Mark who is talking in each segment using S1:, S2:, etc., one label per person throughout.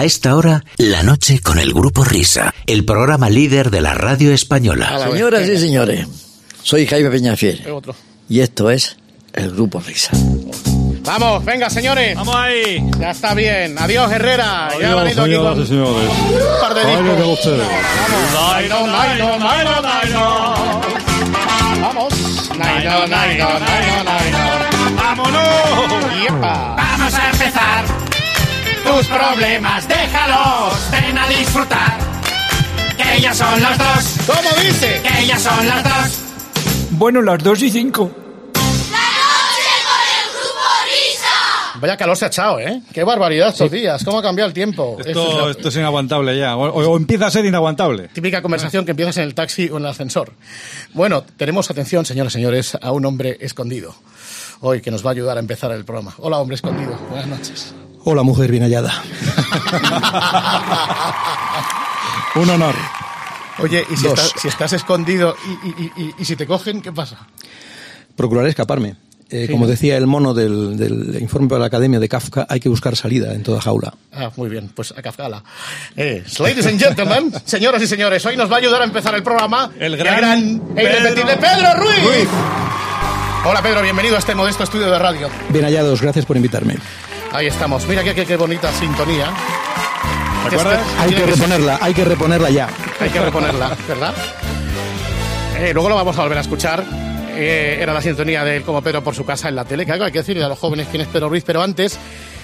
S1: A esta hora, la noche con el Grupo Risa, el programa líder de la radio española.
S2: Señoras y señores, soy Jaime Peñafiel
S3: El otro.
S2: y esto es el Grupo Risa.
S3: Vamos, venga, señores.
S4: Vamos ahí.
S3: Ya está bien. Adiós, Herrera. ya ha
S5: Adiós,
S3: venido aquí con
S5: y señores.
S3: un par de discos.
S5: ustedes.
S3: Naino, naino, naino, naino. Vamos.
S4: ¡Vámonos!
S3: Yepa.
S6: Vamos a empezar. Tus problemas, déjalos. Ven a disfrutar. Que ellas son las dos.
S3: ¿Cómo dice?
S6: Que ellas son las dos.
S4: Bueno, las dos y cinco.
S3: Vaya calor se ha echado, ¿eh? Qué barbaridad estos días. ¿Cómo ha cambiado el tiempo? Esto es
S5: Esto, es inaguantable ya. O, o- o empieza a ser inaguantable.
S3: típica conversación que empiezas en el taxi o en el ascensor. Bueno, tenemos atención, señoras y señores, a un hombre escondido. Hoy que nos va a ayudar a empezar el programa. Hola, hombre escondido. Buenas noches.
S7: Hola, mujer bien hallada.
S5: Un honor.
S3: Oye, y si, estás, si estás escondido y, y- y- y si te cogen, ¿qué pasa?
S7: Procuraré escaparme. Eh, como decía el mono del, del informe para la Academia de Kafka, hay que buscar salida en toda jaula.
S3: Ah, muy bien, pues a Kafkala. Eh, ladies and gentlemen, señoras y señores, hoy nos va a ayudar a empezar el programa
S4: El gran
S3: e irrepetible Pedro Ruiz. Hola Pedro, bienvenido a este modesto estudio de radio.
S7: Bien hallados, gracias por invitarme.
S3: Ahí estamos. Mira qué, qué, qué bonita sintonía.
S5: ¿Te acuerdas?
S3: Este-
S7: Hay que reponerla, hay que reponerla ya.
S3: Hay que reponerla, ¿verdad? Eh, luego lo vamos a volver a escuchar. Eh, era la sintonía de él como Pedro por su casa en la tele. Que algo hay que decirle a los jóvenes quién es Pedro Ruiz. Pero antes,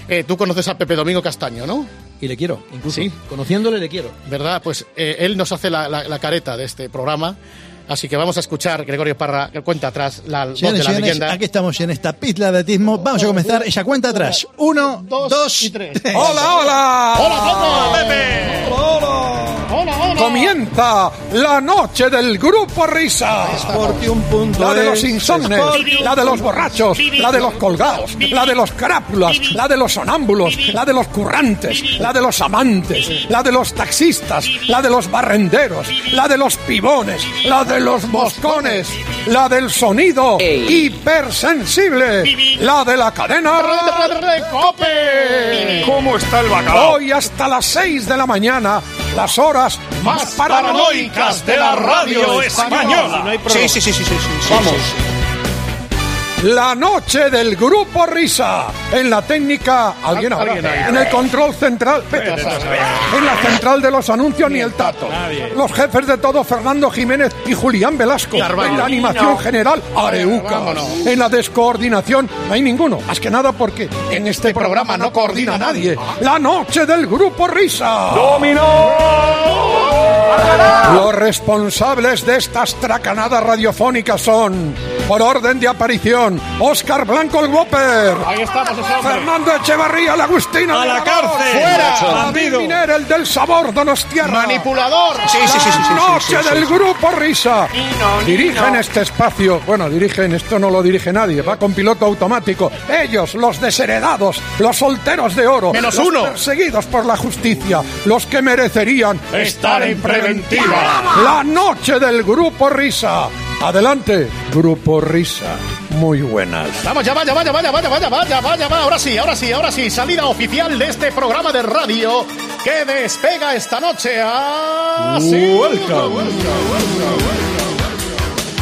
S3: eh, tú conoces a Pepe Domingo Castaño, ¿no?
S7: Y le quiero, incluso.
S3: Sí.
S7: Conociéndole le quiero.
S3: ¿Verdad? Pues eh, él nos hace la, la- la careta de este programa. Así que vamos a escuchar Gregorio Parra, que cuenta atrás la voz de la
S8: señores,
S3: leyenda.
S8: aquí estamos en esta pista de atletismo. Vamos a comenzar esa cuenta atrás. Uno,
S3: Dos
S8: dos,
S3: y tres.
S4: ¡Hola, hola!
S3: ¡Hola,
S4: Pepe!
S3: Hola, hola.
S4: Comienza la noche del Grupo Risa.
S8: Porque un punto
S4: La de los
S8: es
S4: insomnes, la de los borrachos, la de los colgados, la de los crápulas, la de los sonámbulos, la de los currantes, la de los amantes, la de los taxistas, la de los barrenderos, la de los pibones, la de los moscones, la del sonido hipersensible, la de la cadena
S3: ¡Cope!
S4: ¿Cómo está el bacalao? Hoy hasta las 6 de la mañana, las horas más paranoicas de la radio española.
S3: Sí, sí, sí, sí, sí, sí, sí,
S4: Vamos. La noche del grupo Risa. En la técnica, alguien ahora. En el control central. En la central de los anuncios ni el tato. Los jefes de todo, Fernando Jiménez y Julián Velasco. En la animación general, Areuca. En la descoordinación, no hay ninguno. Más que nada porque en este programa no coordina nadie. La noche del grupo Risa. Los responsables de estas tracanadas radiofónicas son, por orden de aparición, Óscar Blanco el Whopper,
S3: Ahí estamos, ese hombre.
S4: Fernando Echevarría, la Agustina
S5: ¡A
S4: de
S5: la cárcel!
S3: ¡Fuera!
S4: David Miner, el del sabor Donostierra.
S3: Manipulador. Sí,
S4: La noche del grupo Risa. Dirigen este espacio. Bueno, dirigen, esto no lo dirige nadie, va con piloto automático. Ellos, los desheredados, los solteros de oro.
S3: Menos
S4: los
S3: uno.
S4: Perseguidos por la justicia, los que merecerían estar en preventiva. La noche del grupo Risa. Adelante, grupo Risa muy buenas.
S3: Vamos, ya vaya, vaya, vaya, vaya, vaya, vaya, vaya, va. Ahora sí, ahora sí, ahora sí. Salida oficial de este programa de radio que despega esta noche a... Sí.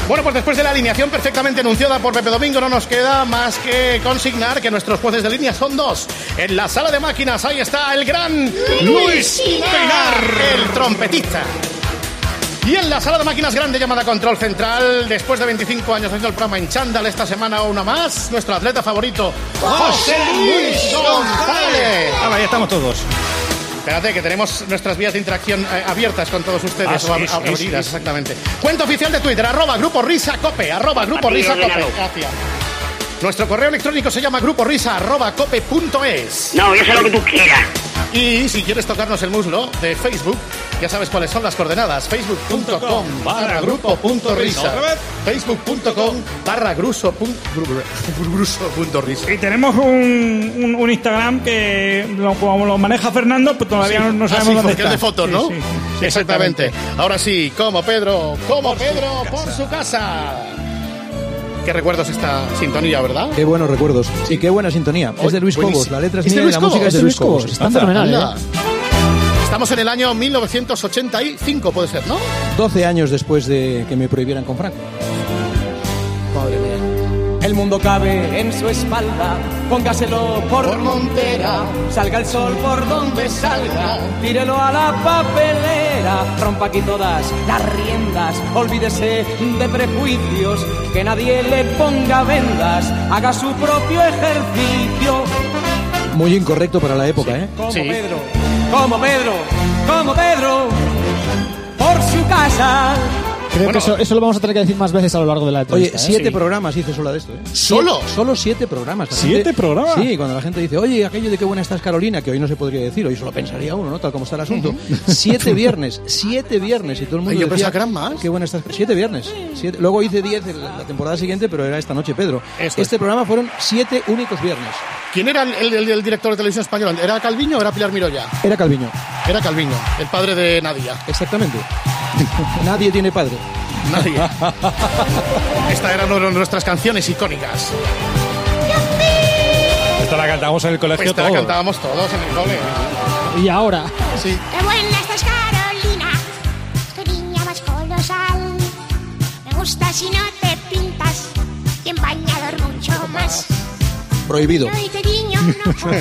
S3: Bueno, pues después de la alineación perfectamente anunciada por Pepe Domingo, no nos queda más que consignar que nuestros jueces de línea son dos. En la sala de máquinas, ahí está el gran Luis, Luis el trompetista. Y en la sala de máquinas grande llamada Control Central, después de 25 años haciendo el programa en chándal, esta semana una más, nuestro atleta favorito, José Luis González.
S5: Ahora ya estamos todos.
S3: Espérate, que tenemos nuestras vías de interacción eh, abiertas con todos ustedes.
S5: Ah,
S3: o ab-
S5: sí,
S3: abridas,
S5: sí.
S3: exactamente. Cuenta oficial de Twitter, arroba Grupo Risa Cope, arroba Grupo Risa Cope. Gracias. Nuestro correo electrónico se llama gruporisa arroba cope punto es.
S9: No, yo sé lo que tú quieras.
S3: Y si quieres tocarnos el muslo de Facebook, ya sabes cuáles son las coordenadas. Facebook.com barra grupo punto risa. Facebook.com barra gruso punto risa.
S5: Y tenemos un, un- un Instagram que, lo- como lo maneja Fernando, pues todavía no, no
S3: Ah,
S5: sabemos
S3: sí,
S5: dónde
S3: porque es
S5: está.
S3: de fotos, ¿no?
S5: Sí, sí, sí,
S3: Exactamente. Ahora sí, como Pedro, como Pedro por su casa. Qué recuerdos esta sintonía, ¿verdad?
S7: Qué buenos recuerdos. Y qué buena sintonía. Es de Luis
S3: buenísimo.
S7: Cobos. La letra es
S3: ¿Es de
S7: mía la música
S3: Cobos?
S7: es de Luis Cobos.
S8: Está fenomenal. ¿eh?
S3: Estamos en el año 1985, puede ser, ¿no?
S7: 12 años después de que me prohibieran con Franco.
S3: Madre mía.
S9: El mundo cabe en su espalda, póngaselo por,
S3: Por montera.
S9: salga el sol por donde salga, tírelo a la papelera, rompa aquí todas las riendas, olvídese de prejuicios, que nadie le ponga vendas, haga su propio ejercicio.
S7: Muy incorrecto para la época, ¿eh?
S9: Como
S3: Sí.
S9: Pedro, como Pedro, como Pedro, por su casa.
S10: Creo
S3: Bueno.
S10: que eso, eso lo vamos a tener que decir más veces a lo largo de la
S7: Oye,
S10: entrevista. ¿eh?
S7: siete
S3: Sí.
S7: programas hice sola de esto, ¿eh?
S3: ¿Solo?
S7: Solo siete programas. La
S5: ¿Siete
S7: gente-
S5: programas?
S7: Sí, cuando la gente dice, oye, aquello de qué buena estás Carolina, que hoy no se podría decir, hoy solo pensaría uno, ¿no? Tal como está el asunto. siete viernes, siete viernes, y todo el mundo
S3: Ay, yo
S7: decía,
S3: pensaba que eran más.
S7: Qué buena estás. Siete viernes. Siete- Luego hice diez en la la temporada siguiente, pero era esta noche, Pedro. Este
S3: es.
S7: programa fueron siete únicos viernes.
S3: ¿Quién era el, el- el director de televisión española? ¿Era Calviño o era Pilar Miroya?
S7: Era Calviño,
S3: Era Calviño, el padre de Nadia.
S7: exactamente. Nadie tiene padre.
S3: Nadie. Esta era una de nuestras canciones icónicas.
S5: Esta la cantamos en el colegio
S3: Esta la
S5: todos.
S3: cantábamos todos en el cole.
S10: Y ahora,
S3: Sí.
S11: Qué buena estás, Carolina. Tu niña más colosal. Me gusta si no te pintas. Y en bañador mucho más.
S7: Prohibido.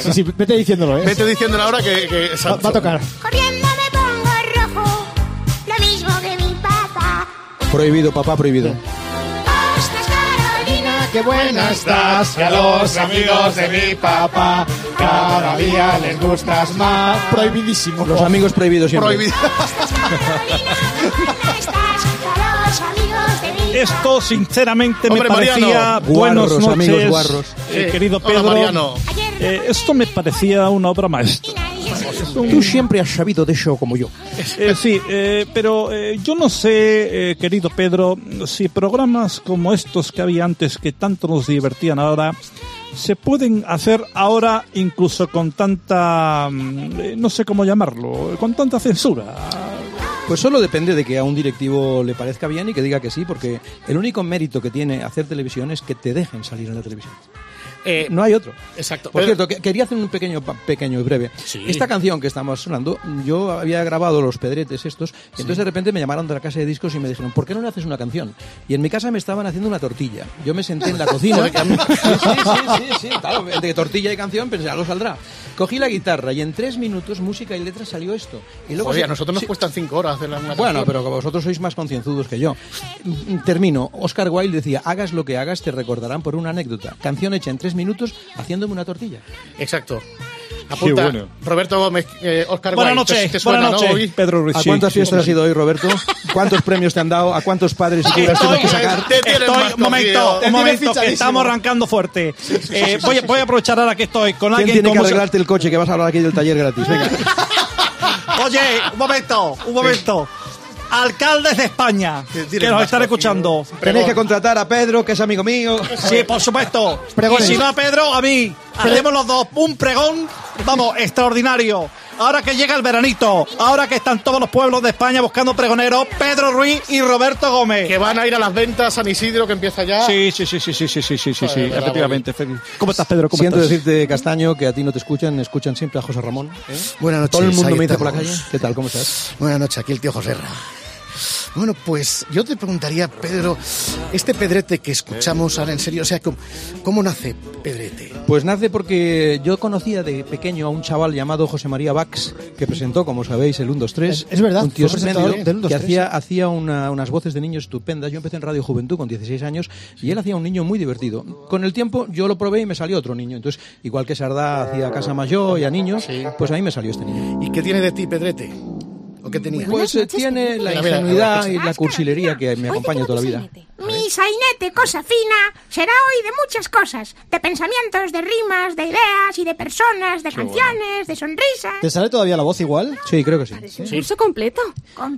S10: Sí, sí, vete diciéndolo, ¿eh?
S3: Vete diciendo ahora que, que
S10: Va, va a tocar.
S11: Corriendo
S7: Prohibido, papá, prohibido.
S11: Ostras, Carolina.
S10: Qué buena
S6: estás, que a los amigos de mi papá cada día les gustas más.
S10: Prohibidísimo.
S7: Los amigos prohibidos siempre.
S3: prohibido.
S11: Ostras, Carolina. Qué buena estás. A los amigos de mi
S5: Esto, sinceramente,
S3: Hombre,
S5: me parecía.
S3: Mariano.
S5: Buenas
S7: Guarros,
S5: noches,
S7: amigos guarros.
S5: eh, querido
S3: Hola,
S5: Pedro.
S3: Mariano.
S11: Ayer
S5: Eh, esto me parecía una obra maestra.
S7: Tú siempre has sabido de eso como yo.
S5: Eh, sí, eh, pero eh, yo no sé, eh, querido Pedro, si programas como estos que había antes que tanto nos divertían ahora se pueden hacer ahora incluso con tanta, mm, eh, no sé cómo llamarlo, con tanta censura.
S7: Pues solo depende de que a un directivo le parezca bien y que diga que sí, porque el único mérito que tiene hacer televisión es que te dejen salir en la televisión.
S3: Eh,
S7: No hay otro.
S3: Exacto.
S7: Por
S3: Pero-
S7: cierto, que- quería hacer un pequeño, pequeño y breve.
S3: Sí.
S7: Esta canción que estamos sonando, yo había grabado los pedretes estos, y entonces de repente me llamaron de la casa de discos y me dijeron, ¿por qué no le haces una canción? Y en mi casa me estaban haciendo una tortilla. Yo me senté en la cocina. sí, sí, sí, sí, sí, claro, de tortilla y canción, pensé, algo saldrá. Cogí la guitarra y en tres minutos, música y letra, salió esto. Y luego se-
S3: a nosotros nos
S7: sí,
S3: cuestan cinco horas hacer una
S7: bueno,
S3: canción.
S7: pero vosotros sois más concienzudos que yo. Termino. Oscar Wilde decía, hagas lo que hagas, te recordarán por una anécdota. Canción hecha en tres minutos haciéndome una tortilla.
S3: Exacto. Apunta.
S5: bueno.
S3: Roberto Gómez, eh, Oscar
S5: Buenas
S3: Wilde. ¿Te-
S5: noches, buenas
S3: no?
S5: noches,
S3: Hoy?
S5: Pedro Ruiz.
S7: ¿A cuántas fiestas has ido hoy, Roberto? ¿Cuántos premios te han dado? ¿A cuántos padres y curas tienes que sacar?
S3: Te
S5: Estoy, un momento, un momento, que estamos arrancando fuerte. Eh, voy, a- voy a aprovechar ahora que estoy con
S7: ¿Quién
S5: alguien
S7: tiene que arreglarte el coche? Que vas a hablar aquí del taller gratis. Venga.
S5: Oye, un momento, un momento. Alcaldes de España, que nos están escuchando.
S7: Tenéis que contratar a Pedro, que es amigo mío.
S5: Sí, por supuesto.
S10: Pregones.
S5: Y si no a Pedro, a mí. Hacemos los dos un pregón, vamos, extraordinario. Ahora que llega el veranito, ahora que están todos los pueblos de España buscando pregoneros, Pedro Ruiz y Roberto Gómez.
S3: Que van a ir a las ventas San Isidro, que empieza ya.
S5: Sí, sí, sí, sí, sí, sí, sí, sí, sí,
S3: bravo.
S5: efectivamente. ¿Cómo estás, Pedro? ¿Cómo
S7: Siento
S5: estás?
S7: decirte, Castaño, que a ti no te escuchan, escuchan siempre a José Ramón. ¿eh?
S12: Buenas noches.
S7: Todo el mundo me dice por la calle. ¿Qué tal? ¿Cómo estás?
S12: Buenas noches, aquí el tío José Ra. Bueno, pues yo te preguntaría, Pedro, este pedrete que escuchamos ahora en serio, o sea, ¿cómo, cómo nace Pedrete?
S7: Pues nace porque yo conocía de pequeño a un chaval llamado José María Bax, que presentó, como sabéis, el 1, 2, 3.
S10: Es- es verdad,
S7: Un tío
S10: fue presentador del 1, 2,
S7: que
S10: 3.
S7: hacía, hacía una- unas voces de niños estupendas. Yo empecé en Radio Juventud con 16 años y él hacía un niño muy divertido. Con el tiempo yo lo probé y me salió otro niño. Entonces, igual que Sardá hacía Casa Mayor y a niños, pues a mí me salió este niño.
S12: ¿Y qué tiene de ti, Pedrete?
S7: Pues eh, tiene la ingenuidad y la cursilería que me acompaña toda la vida.
S11: Mi sainete, cosa fina, será hoy de muchas cosas. De pensamientos, de rimas, de ideas y de personas, de canciones, de sonrisas.
S10: ¿Te sale todavía la voz igual?
S7: Sí, creo que sí.
S11: ¿Un curso completo?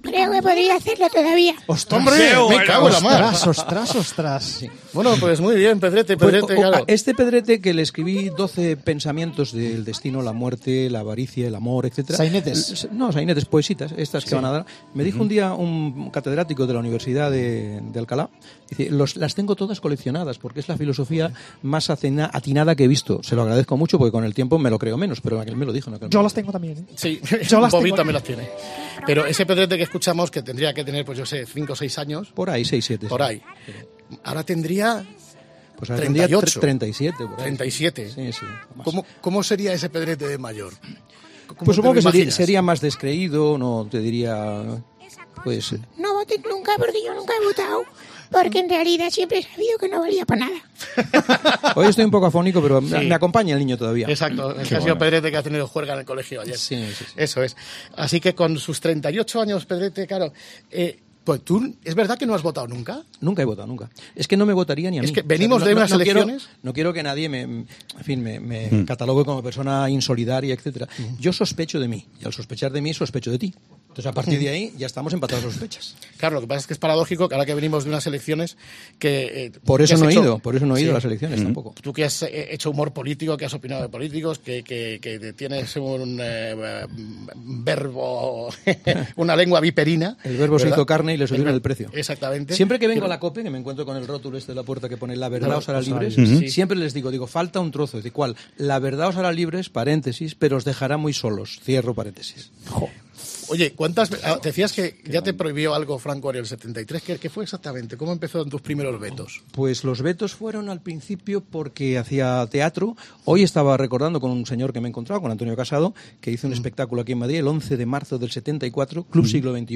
S11: Creo que podría hacerlo todavía.
S3: ¡Hombre! Me cago en la mar.
S10: Ostras, ostras, ostras.
S3: Bueno, pues muy bien, Pedrete,
S7: Pues,
S3: Pedrete,
S7: o-
S3: claro.
S7: Este pedrete que le escribí 12 pensamientos del destino, la muerte, la avaricia, el amor, etcétera.
S10: Sainetes.
S7: No, sainetes, poesitas, estas que van a dar. Me dijo un día un catedrático de la Universidad de, de Alcalá, los, las tengo todas coleccionadas porque es la filosofía más atinada que he visto. Se lo agradezco mucho porque con el tiempo me lo creo menos, pero aquel me lo dijo. ¿no?
S10: Yo las tengo también. ¿eh?
S3: Sí,
S10: Yo las
S3: Bobby
S10: tengo
S3: también las tiene. Pero ese Pedrete que escuchamos, que tendría que tener, pues yo sé, 5 o 6 años.
S7: Por ahí, 6, 7.
S3: Por ahí. Ahora tendría
S7: Pues ahora tendría
S3: 38.
S7: 37. Por ahí.
S3: 37.
S7: Sí, sí.
S3: ¿Cómo, ¿Cómo sería ese Pedrete de mayor? ¿Cómo
S7: Pues supongo que sería, sería más descreído, no te diría. Pues.
S11: No voté nunca porque yo nunca he votado. Porque en realidad siempre he sabido que no valía para nada.
S7: Hoy estoy un poco afónico, pero me-
S3: Sí.
S7: me acompaña el niño todavía.
S3: Exacto, es que ha sido Pedrete que ha tenido juerga en el colegio ayer.
S7: Sí, sí, sí.
S3: Eso es. Así que con sus 38 años, Pedrete, claro, eh, pues tú, ¿es verdad que no has votado nunca?
S7: Nunca he votado, nunca. Es que no me votaría ni a mí.
S3: Es que venimos
S7: no-
S3: de unas
S7: no
S3: elecciones.
S7: no quiero que nadie me, en fin, me, me
S3: Mm.
S7: catalogue como persona insolidaria, etcétera. Yo sospecho de mí y al sospechar de mí sospecho de ti. Entonces a partir de ahí ya estamos empatados sospechas.
S3: Claro, lo que pasa es que es paradójico que ahora que venimos de unas elecciones que... eh,
S7: Por eso no he
S3: hecho-
S7: ido, por eso no he ido
S3: Sí.
S7: a las elecciones tampoco.
S3: Tú que has eh, hecho humor político, que has opinado de políticos, que, que- que tienes un eh, verbo, una lengua viperina.
S7: El verbo se
S3: ¿verdad?
S7: hizo carne y le subieron
S3: ver-
S7: el precio.
S3: Exactamente.
S7: Siempre que vengo
S3: Pero-
S7: a la COPE, que me encuentro con el rótulo este de la puerta que pone la verdad
S3: Claro,
S7: os hará
S3: hará
S7: libres,
S3: sí.
S7: siempre les digo, digo, falta un trozo. ¿De cuál? La verdad os hará libres, paréntesis, pero os dejará muy solos. Cierro paréntesis.
S3: Oye, ¿cuántas ve- ah, decías que ya te prohibió algo Franco en el 73? ¿Qué, qué fue exactamente? ¿Cómo empezaron tus primeros vetos?
S7: Pues los vetos fueron al principio porque hacía teatro. Hoy estaba recordando con un señor que me he encontrado, con Antonio Casado, que hizo un espectáculo aquí en Madrid el 11 de marzo del 74, Club Siglo XXI,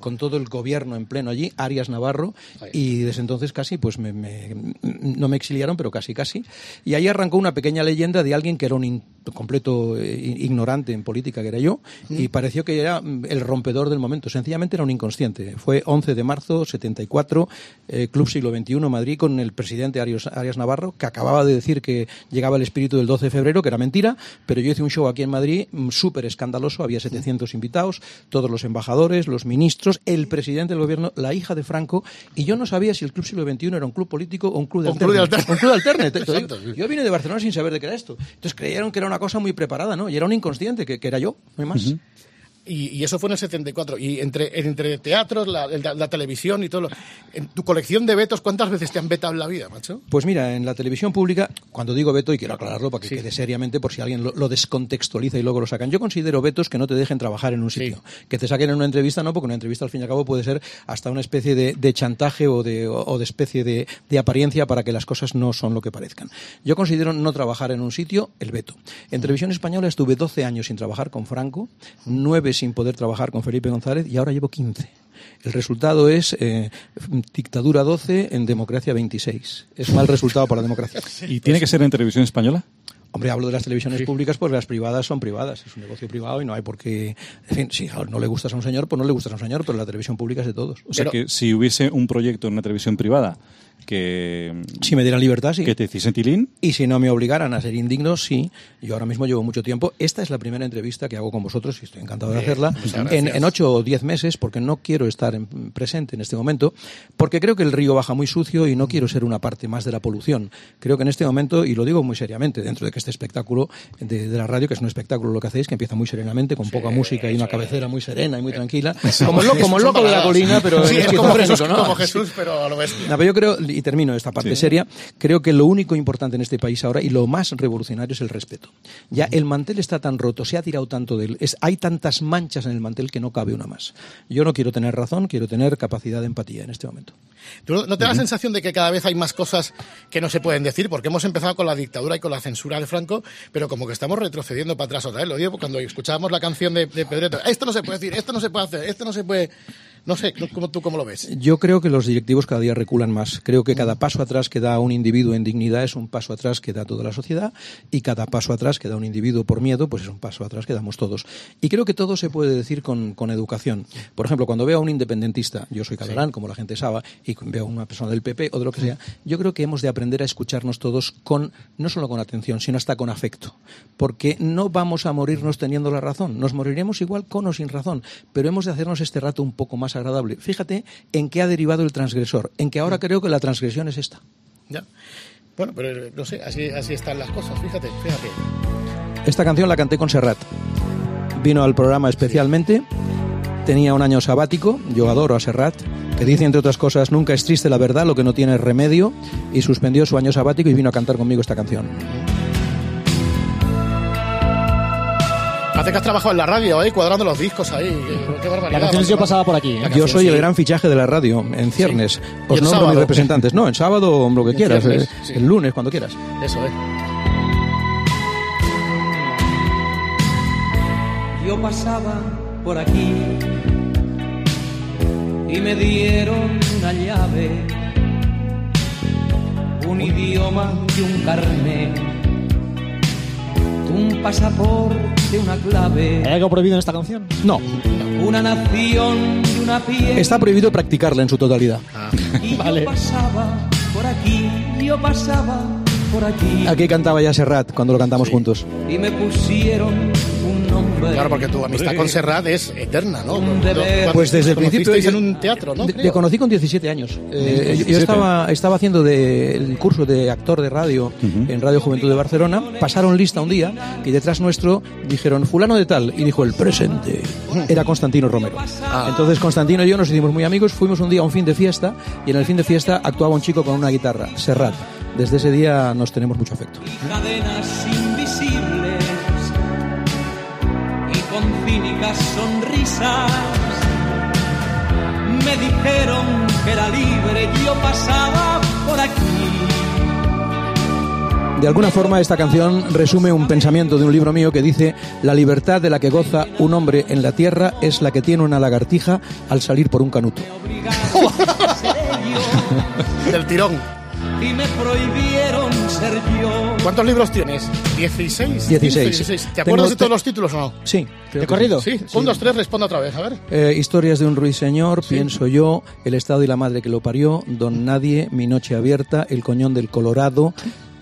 S7: con todo el gobierno en pleno allí, Arias Navarro, y desde entonces casi, pues me- me- no me exiliaron, pero casi, casi. Y ahí arrancó una pequeña leyenda de alguien que era un in- completo eh, ignorante en política, que era yo, y pareció que era mm, el rompedor del momento. Sencillamente era un inconsciente. Fue 11 de marzo, 74, eh, Club Siglo XXI, Madrid, con el presidente Arias, Arias Navarro, que acababa de decir que llegaba el espíritu del 12 de febrero, que era mentira, pero yo hice un show aquí en Madrid mm, súper escandaloso, había 700 invitados, todos los embajadores, los ministros, el presidente del gobierno, la hija de Franco, y yo no sabía si el Club Siglo XXI era un club político o un club de alterne. Un club de. Yo vine de Barcelona sin saber de qué era esto. Entonces creyeron que era una cosa muy preparada, ¿no? Y era un inconsciente, que, que era yo, no hay más.
S3: Y, y eso fue en el 74. Y entre, entre teatros, la, la- la televisión y todo. lo- en tu colección de vetos, ¿cuántas veces te han vetado en la vida, macho?
S7: Pues mira, en la televisión pública, cuando digo veto, y quiero aclararlo para que quede seriamente por si alguien lo, lo descontextualiza y luego lo sacan, yo considero vetos que no te dejen trabajar en un sitio. Que te saquen en una entrevista, no, porque una entrevista al fin y al cabo puede ser hasta una especie de, de chantaje o de, o de especie de, de apariencia para que las cosas no son lo que parezcan. Yo considero no trabajar en un sitio el veto. En televisión española estuve 12 años sin trabajar con Franco, 9 sin poder trabajar con Felipe González y ahora llevo 15. El resultado es eh, dictadura 12 en democracia 26. Es mal resultado para la democracia.
S5: ¿Y tiene que ser en televisión española?
S7: Hombre, hablo de las televisiones públicas porque las privadas son privadas. Es un negocio privado y no hay por qué... En fin, si no le gustas a un señor, pues no le gustas a un señor, pero la televisión pública es de todos.
S5: O sea que si hubiese un proyecto en una televisión privada que...
S7: Si me dieran libertad, sí.
S5: Que te hiciesen tilín,
S7: Y si no me obligaran a ser indigno, sí. Yo ahora mismo llevo mucho tiempo. Esta es la primera entrevista que hago con vosotros y estoy encantado de
S3: Bien,
S7: hacerla. En, en ocho o diez meses, porque no quiero estar en- presente en este momento, porque creo que el río baja muy sucio y no quiero ser una parte más de la polución. Creo que en este momento, y lo digo muy seriamente, dentro de que este espectáculo de, de la radio, que es un espectáculo lo que hacéis, que empieza muy serenamente, con poca música y una cabecera muy serena y muy tranquila, como el, lo- como loco de la colina, pero
S3: Sí, es como
S7: esquizofrénico,
S3: Jesús,
S7: ¿no?
S3: como Jesús, pero a lo bestia.
S7: No, pero yo creo, y termino esta parte seria, creo que lo único importante en este país ahora y lo más revolucionario es el respeto. Ya el mantel está tan roto, se ha tirado tanto de él, es, hay tantas manchas en el mantel que no cabe una más. Yo no quiero tener razón, quiero tener capacidad de empatía en este momento.
S3: ¿Tú no- te da la sensación de que cada vez hay más cosas que no se pueden decir? Porque hemos empezado con la dictadura y con la censura de Franco, pero como que estamos retrocediendo para atrás otra vez. Lo digo porque cuando escuchábamos la canción de, de Pedreto. Esto no se puede decir, esto no se puede hacer, esto no se puede... No sé, ¿cómo, ¿tú cómo lo ves?
S7: Yo creo que los directivos cada día reculan más. Creo que cada paso atrás que da un individuo en dignidad es un paso atrás que da toda la sociedad y cada paso atrás que da un individuo por miedo pues es un paso atrás que damos todos. Y creo que todo se puede decir con, con educación. Por ejemplo, cuando veo a un independentista, yo soy catalán, como la gente sabe, y veo a una persona del PP o de lo que sea, yo creo que hemos de aprender a escucharnos todos con, no solo con atención, sino hasta con afecto. Porque no vamos a morirnos teniendo la razón. Nos moriremos igual con o sin razón. Pero hemos de hacernos este rato un poco más Fíjate en qué ha derivado el transgresor. En que ahora creo que la transgresión es esta.
S3: Ya. Bueno, pero eh, no sé, así, así están las cosas, fíjate, fíjate.
S7: Esta canción la canté con Serrat. Vino al programa especialmente tenía un año sabático, yo adoro a Serrat, que dice entre otras cosas, nunca es triste la verdad, lo que no tiene es remedio, y suspendió su año sabático y vino a cantar conmigo esta canción.
S3: Parece que has trabajado en la radio, ¿eh? Cuadrando los discos ahí. Qué, barbaridad.
S10: La canción sí pasaba por aquí. ¿eh?
S7: Yo soy el gran fichaje de la radio, en ciernes.
S3: ¿Y
S7: Os nombro
S3: sábado?
S7: mis representantes. No, en sábado, lo que
S3: En
S7: quieras,
S3: ciernes,
S7: eh,
S3: sí.
S7: el lunes, cuando quieras.
S3: Eso, ¿eh?
S9: Yo pasaba por aquí y me dieron una llave, un idioma y un carnet, pasaporte, una clave,
S10: ¿Hay algo prohibido en esta canción?
S7: No,
S9: una nación y una piel.
S7: está prohibido practicarla en su totalidad.
S9: Y yo pasaba por aquí, yo pasaba por aquí.
S7: Aquí cantaba ya Serrat cuando lo cantamos juntos.
S9: Y me pusieron
S3: Claro, porque tu amistad con Serrat es eterna, ¿no?
S9: Un deber.
S7: Pues desde el principio.
S3: en un teatro, ¿no?
S7: Te conocí con 17 años. Eh, yo- yo
S5: 17.
S7: estaba, estaba haciendo de- el curso de actor de radio en Radio Juventud de Barcelona. Pasaron lista un día y detrás nuestro dijeron fulano de tal y dijo el presente. Era Constantino Romero. Entonces Constantino y yo nos hicimos muy amigos. Fuimos un día a un fin de fiesta y en el fin de fiesta actuaba un chico con una guitarra, Serrat. Desde ese día nos tenemos mucho afecto.
S9: cadenas sonrisas me dijeron que era libre y yo pasaba por aquí.
S7: De alguna forma esta canción resume un pensamiento de un libro mío que dice la libertad de la que goza un hombre en la tierra es la que tiene una lagartija al salir por un canuto.
S3: Del tirón.
S9: Y me prohibieron ser yo.
S3: ¿Cuántos libros tienes? 16.
S7: 16.
S3: 16. ¿Te
S7: Tengo-
S3: acuerdas de
S7: te-
S3: todos los títulos o no?
S7: Sí.
S10: ¿De corrido?
S3: Sí. Un, dos, tres, responda otra vez, a ver.
S7: Eh, historias de un ruiseñor, pienso yo, El Estado y la Madre que lo parió, Don Nadie, Mi Noche Abierta, El Coñón del Colorado,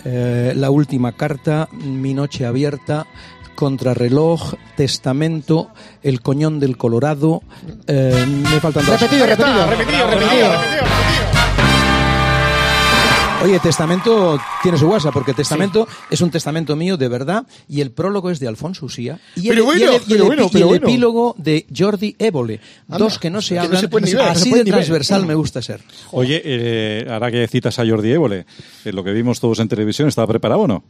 S7: eh, La Última Carta, Mi Noche Abierta, Contrarreloj, Testamento, El Coñón del Colorado, eh, me faltan dos.
S10: Repetido,
S3: Ahí está,
S10: repetido.
S3: repetido, repetido, repetido, repetido.
S7: Oye, Testamento tiene su guasa, porque Testamento es un testamento mío de verdad y el prólogo es de Alfonso Usía y el,
S3: bueno,
S7: y el- y el
S3: pero bueno,
S7: epi- y
S3: pero
S7: el
S3: bueno.
S7: epílogo de Jordi Évole. Dos que no se
S3: que no
S7: hablan,
S3: se ver, se
S7: así de
S3: ver.
S7: transversal me gusta ser.
S5: Oye, eh, ahora que citas a Jordi Évole, eh, lo que vimos todos en televisión, ¿estaba preparado o no?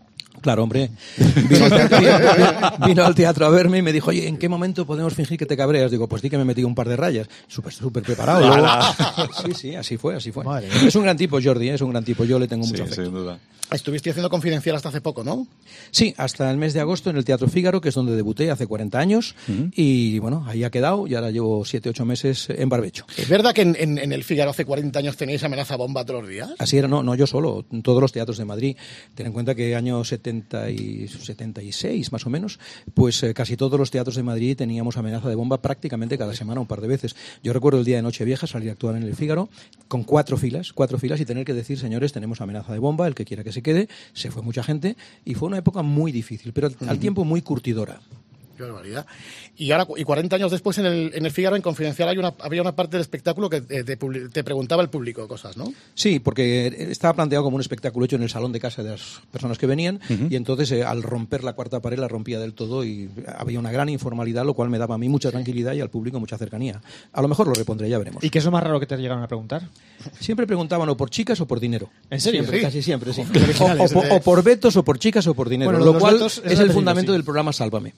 S7: Claro, hombre. Vino al, teatro, vino- vino al teatro a verme y me dijo, oye, ¿en qué momento podemos fingir que te cabreas? Digo, pues di que me metí un par de rayas. Súper, súper preparado. Luego- sí, sí, así fue, así fue.
S10: Madre
S7: Es un gran tipo, Jordi, ¿eh? es un gran tipo. Yo le tengo mucho
S5: Sí,
S7: afecto.
S5: sin duda.
S3: Estuviste haciendo confidencial hasta hace poco, ¿no?
S7: Sí, hasta el mes de agosto en el Teatro Fígaro, que es donde debuté hace 40 años. Y bueno, ahí ha quedado y ahora llevo 7, 8 meses en barbecho.
S3: ¿Es verdad que en, en- en el Figaro hace 40 años teníais amenaza bomba todos los días?
S7: Así era, no, no yo solo, en todos los teatros de Madrid. Ten en cuenta que año 70 y 76 más o menos, pues eh, casi todos los teatros de Madrid teníamos amenaza de bomba prácticamente cada semana un par de veces. Yo recuerdo el día de Nochevieja salir a actuar en el Fígaro con cuatro filas, cuatro filas y tener que decir, señores, tenemos amenaza de bomba, el que quiera que se quede. Se fue mucha gente y fue una época muy difícil, pero al, al tiempo muy curtidora.
S3: Qué barbaridad. Y ahora, y 40 años después, en el, en el Figaro, en Confidencial, hay una, había una parte del espectáculo que eh, te, te preguntaba el público cosas, ¿no?
S7: Sí, porque estaba planteado como un espectáculo hecho en el salón de casa de las personas que venían y entonces eh, al romper la cuarta pared la rompía del todo y había una gran informalidad, lo cual me daba a mí mucha tranquilidad y al público mucha cercanía. A lo mejor lo repondré, ya veremos.
S10: ¿Y qué es lo más raro que te llegaron a preguntar?
S7: Siempre preguntaban o por chicas o por dinero.
S10: ¿En serio?
S7: Siempre,
S10: Sí.
S7: casi siempre, sí. O, por-
S10: eh.
S7: o por vetos o por chicas o por dinero,
S10: Bueno, lo
S7: cual
S10: vetos es
S7: es el fundamento
S10: sí.
S7: del programa Sálvame.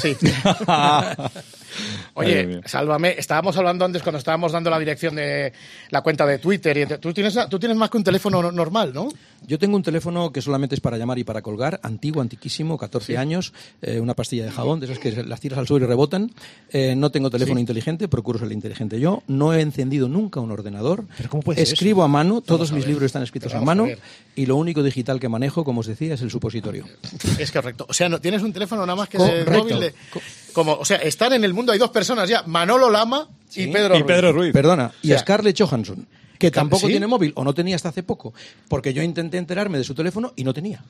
S3: Sí. Oye, sálvame. Estábamos hablando antes cuando estábamos dando la dirección de la cuenta de Twitter. Y tú, tienes, tú tienes más que un teléfono no- normal, ¿no?
S7: Yo tengo un teléfono que solamente es para llamar y para colgar, antiguo, antiquísimo, 14 años, eh, una pastilla de jabón, de esas que las tiras al suelo y rebotan. Eh, no tengo teléfono inteligente, procuro ser inteligente yo. No he encendido nunca un ordenador.
S10: ¿Pero cómo puede ser
S7: Escribo a mano, todos mis libros están escritos a mano y lo único digital que manejo, como os decía, es el supositorio.
S3: Es correcto. O sea, no, tienes un teléfono nada más que
S7: Correcto.
S3: móvil. de- como, o sea, están en el mundo, hay dos personas ya, Manolo Lama y Pedro
S5: Y
S3: Ruiz.
S5: Pedro Ruiz.
S7: Perdona, y
S3: O sea,
S7: a Scarlett Johansson, que tampoco
S3: ¿sí?
S7: tiene móvil o no tenía hasta hace poco, porque yo intenté enterarme de su teléfono y no tenía.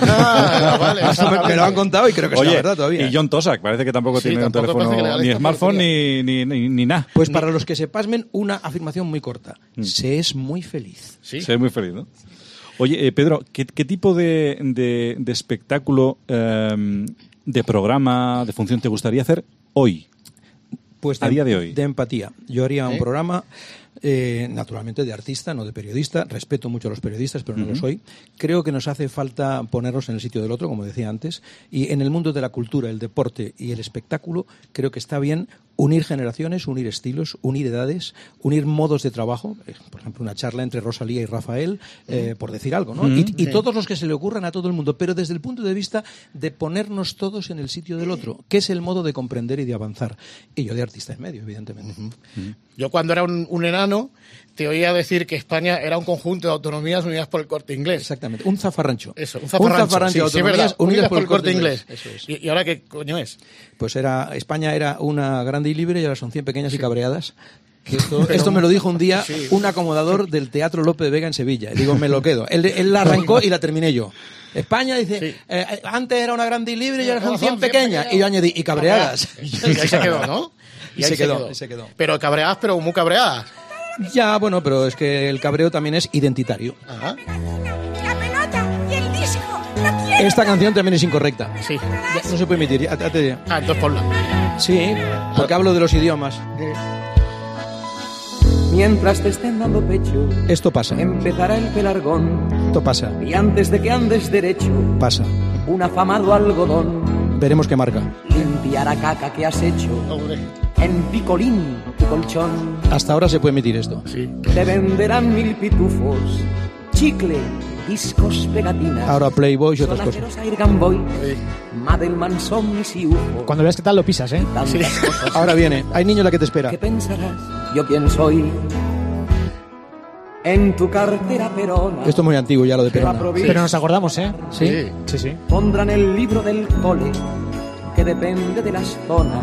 S3: Ah, vale,
S7: Eso me, me lo han contado y creo que es verdad todavía.
S5: y John Tosak, parece que tampoco
S3: Sí,
S5: tiene un
S3: tampoco
S5: teléfono, ni smartphone ni, ni, ni, ni nada.
S7: Pues para los que se pasmen, una afirmación muy corta. Se es muy feliz.
S3: Sí.
S5: Se ve muy feliz, ¿no? Oye, eh, Pedro, ¿qué, qué tipo de, de, de espectáculo, eh, de programa, de función te gustaría hacer hoy?
S7: Pues
S5: a día de hoy.
S7: De empatía. Yo haría un
S5: ¿Eh?
S7: programa, eh, naturalmente, de artista, no de periodista. Respeto mucho a los periodistas, pero no lo
S5: Ujú.
S7: soy. Creo que nos hace falta ponernos en el sitio del otro, como decía antes. Y en el mundo de la cultura, el deporte y el espectáculo, creo que está bien unir generaciones, unir estilos, unir edades, unir modos de trabajo. Eh, Por ejemplo, una charla entre Rosalía y Rafael, eh, por decir algo, ¿no? Y, y
S5: Sí.
S7: todos los que se le ocurran a todo el mundo, pero desde el punto de vista de ponernos todos en el sitio del otro, que es el modo de comprender y de avanzar. Y yo de artista en medio, evidentemente.
S12: Yo cuando era un, un enano te oía decir que España era un conjunto de autonomías unidas por el corte inglés.
S7: Exactamente, un zafarrancho.
S12: Eso, un zafarrancho.
S7: de
S12: sí, sí, es
S7: autonomías
S12: verdad, unidas por el corte inglés.
S7: Eso es.
S12: ¿Y, y ahora qué coño es?
S7: Pues era España era una grande y libre y ahora son 100 pequeñas y cabreadas. Esto, esto me lo dijo un día
S12: Sí.
S7: un acomodador del Teatro Lope de Vega en Sevilla. Y digo, me lo quedo. Él, él la arrancó y la terminé yo. España dice, eh, antes era una grande y libre y ahora son 100 pequeñas. Y yo añadí, y cabreadas.
S12: Y ahí se quedó, ¿no?
S7: Y se quedó, y se quedó.
S12: Pero cabreadas, pero muy cabreadas.
S7: Ya, bueno, pero es que el cabreo también es identitario.
S12: Ajá.
S11: La pelota y el disco. No quiero.
S7: Esta canción también es incorrecta.
S12: Sí.
S7: No se puede emitir. ya- ya te diré.
S12: Ah, entonces ponla.
S7: Sí, porque hablo de los idiomas.
S9: Mientras te estén dando pecho,
S7: Esto pasa.
S9: empezará el pelargón.
S7: Esto pasa.
S9: Y antes de que andes derecho,
S7: Pasa.
S9: un afamado algodón
S7: Veremos qué marca.
S9: limpiará caca que has hecho en picolín tu colchón.
S7: Hasta ahora se puede emitir esto.
S12: Sí.
S9: Te venderán mil pitufos, chicle, discos, pegatinas.
S7: Ahora Playboy y otras cosas.
S9: Boy, Madelman, UFO.
S10: Cuando veas qué tal lo pisas, ¿eh?
S9: Cosas.
S7: Ahora viene. Hay niño la que te espera.
S9: ¿Qué pensarás? ¿Yo quién soy? En tu cartera perona.
S7: Esto es muy antiguo ya lo de Perona.
S10: Pero nos acordamos, ¿eh?
S7: Sí.
S10: Sí, sí.
S9: Pondrán el libro del cole, que depende de las zonas.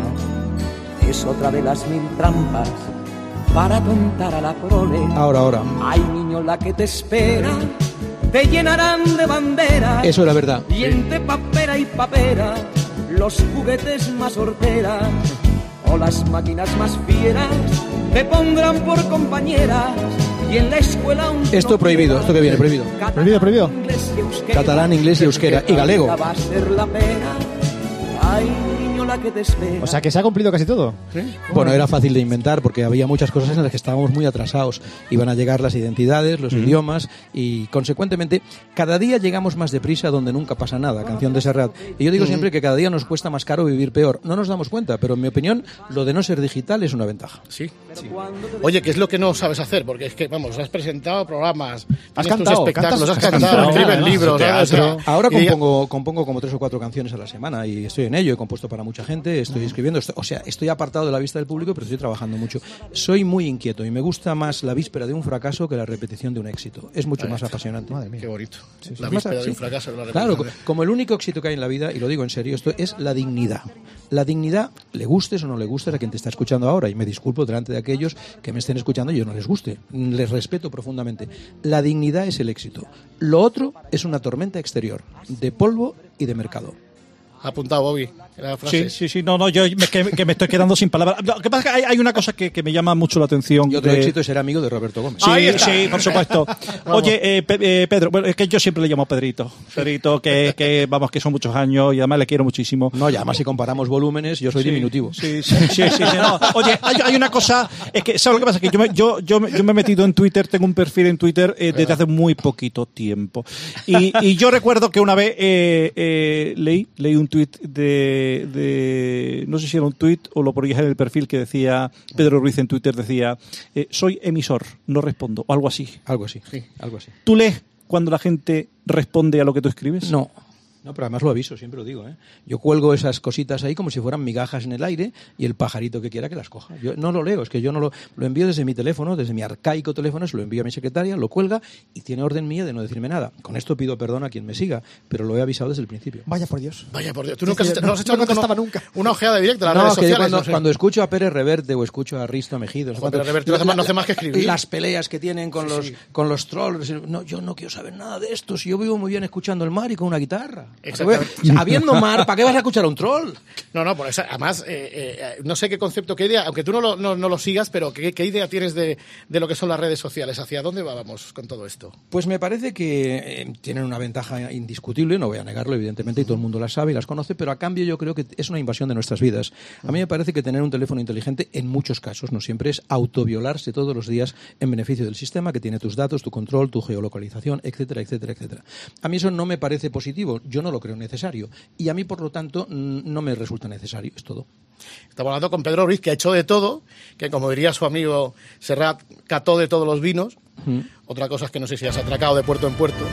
S9: Es otra de las mil trampas para tontar a la prole.
S7: Ahora, ahora.
S9: Ay, niño, la que te espera, te llenarán de banderas.
S7: Eso era verdad.
S9: Y entre papera y papera, los juguetes más horteras o las máquinas más fieras te pondrán por compañeras. Y en la escuela un
S7: Esto prohibido. Esto que viene, prohibido.
S10: Prohibido, prohibido.
S9: inglés y euskera.
S7: Catalán, inglés y euskera. Y galego.
S9: Va a ser la pena. Ay, la que te espera.
S10: O sea que se ha cumplido casi todo.
S7: Bueno, era fácil de inventar porque había muchas cosas en las que estábamos muy atrasados. Iban a llegar las identidades, los idiomas y, consecuentemente, cada día llegamos más deprisa donde nunca pasa nada. Canción de Serrat. Y yo digo siempre que cada día nos cuesta más caro vivir peor. No nos damos cuenta, pero en mi opinión, lo de no ser digital es una ventaja.
S12: Sí. Oye, ¿qué es lo que no sabes hacer? Porque es que, vamos, has presentado programas,
S10: Has cantado,
S12: espectáculos, has cantado,
S10: cantado,
S12: escribes libros,
S7: Ahora compongo, compongo como tres o cuatro canciones a la semana y estoy en ello. He compuesto para mucha gente, estoy escribiendo. estoy- o sea, estoy apartado de la vista del público, pero estoy trabajando mucho. Soy muy inquieto y me gusta más la víspera de un fracaso que la repetición de un éxito. Es mucho más apasionante.
S12: Qué bonito.
S7: sí.
S12: La víspera de un fracaso. la
S7: Claro, como el único éxito que hay en la vida, y lo digo en serio, esto es la dignidad. La dignidad, le gustes o no le gustes a quien te está escuchando ahora, y me disculpo delante de aquellos que me estén escuchando y yo no les guste. Les respeto profundamente. La dignidad es el éxito. Lo otro es una tormenta exterior, de polvo y de mercado.
S12: Apuntado Bobby. La frase.
S5: Sí, sí, sí, no, no, yo me, que, que me estoy quedando sin palabras. Lo que pasa es que hay, hay una cosa que, que me llama mucho la atención.
S7: Y otro
S5: de-
S7: éxito es ser amigo de Roberto Gómez.
S5: Sí, sí, por supuesto. Oye, eh, Pe- eh, Pedro, bueno, es que yo siempre le llamo Pedrito. Pedrito, que, que vamos, que son muchos años y además le quiero muchísimo.
S7: No, y además si comparamos volúmenes, yo soy
S5: Sí,
S7: diminutivo.
S5: Sí, sí, sí, sí, sí, no. Oye, hay, hay una cosa, es que, ¿sabes lo que pasa? Que yo me, yo, yo, me- yo me he metido en Twitter, tengo un perfil en Twitter eh, desde hace muy poquito tiempo. Y, y yo recuerdo que una vez eh, eh, leí, leí un tuit de, de, no sé si era un tuit o lo ponías en el perfil que decía, Pedro Ruiz en Twitter decía, eh, soy emisor, no respondo, o algo así.
S7: Algo así, algo así.
S5: ¿Tú lees cuando la gente responde a lo que tú escribes?
S7: No. No, pero además lo aviso, siempre lo digo. ¿eh? Yo cuelgo esas cositas ahí como si fueran migajas en el aire y el pajarito que quiera que las coja. Yo no lo leo, es que yo no lo, lo envío desde mi teléfono, desde mi arcaico teléfono, se lo envío a mi secretaria, lo cuelga y tiene orden mía de no decirme nada. Con esto pido perdón a quien me siga, pero lo he avisado desde el principio.
S10: Vaya por Dios.
S12: Vaya por Dios. Tú nunca
S10: sí,
S12: has,
S10: no-
S12: has echado
S10: no contestaba
S12: nunca,
S10: nunca.
S12: una ojeada directa a las
S7: No,
S12: redes sociales.
S7: cuando,
S12: no sé.
S7: cuando escucho a Pérez Reverte o escucho a Risto Mejido,
S12: Pérez Reverte no hace más- no hace más que escribir.
S7: Las peleas que tienen con, los, con los trolls. No, yo no quiero saber nada de esto. Si yo vivo muy bien escuchando el mar y con una guitarra.
S3: Exactamente.
S7: Habiendo mar, ¿para qué vas a escuchar a un troll?
S3: No, no, por eso, además, eh, eh, no sé qué concepto, qué idea, aunque tú no lo, no, no lo sigas, pero ¿qué, qué idea tienes de, de lo que son las redes sociales? ¿Hacia dónde vamos con todo esto?
S7: Pues me parece que eh, tienen una ventaja indiscutible, no voy a negarlo, evidentemente, y todo el mundo las sabe y las conoce, pero a cambio yo creo que es una invasión de nuestras vidas. A mí me parece que tener un teléfono inteligente, en muchos casos, no siempre, es autoviolarse todos los días en beneficio del sistema que tiene tus datos, tu control, tu geolocalización, etcétera, etcétera, etcétera. A mí eso no me parece positivo, yo no lo creo necesario, y a mí, por lo tanto, mm, no me resulta necesario, es todo.
S3: Estamos hablando con Pedro Ruiz, que ha hecho de todo, que como diría su amigo Serrat, cató de todos los vinos. Otra cosa es que no sé si has atracado de puerto en puerto.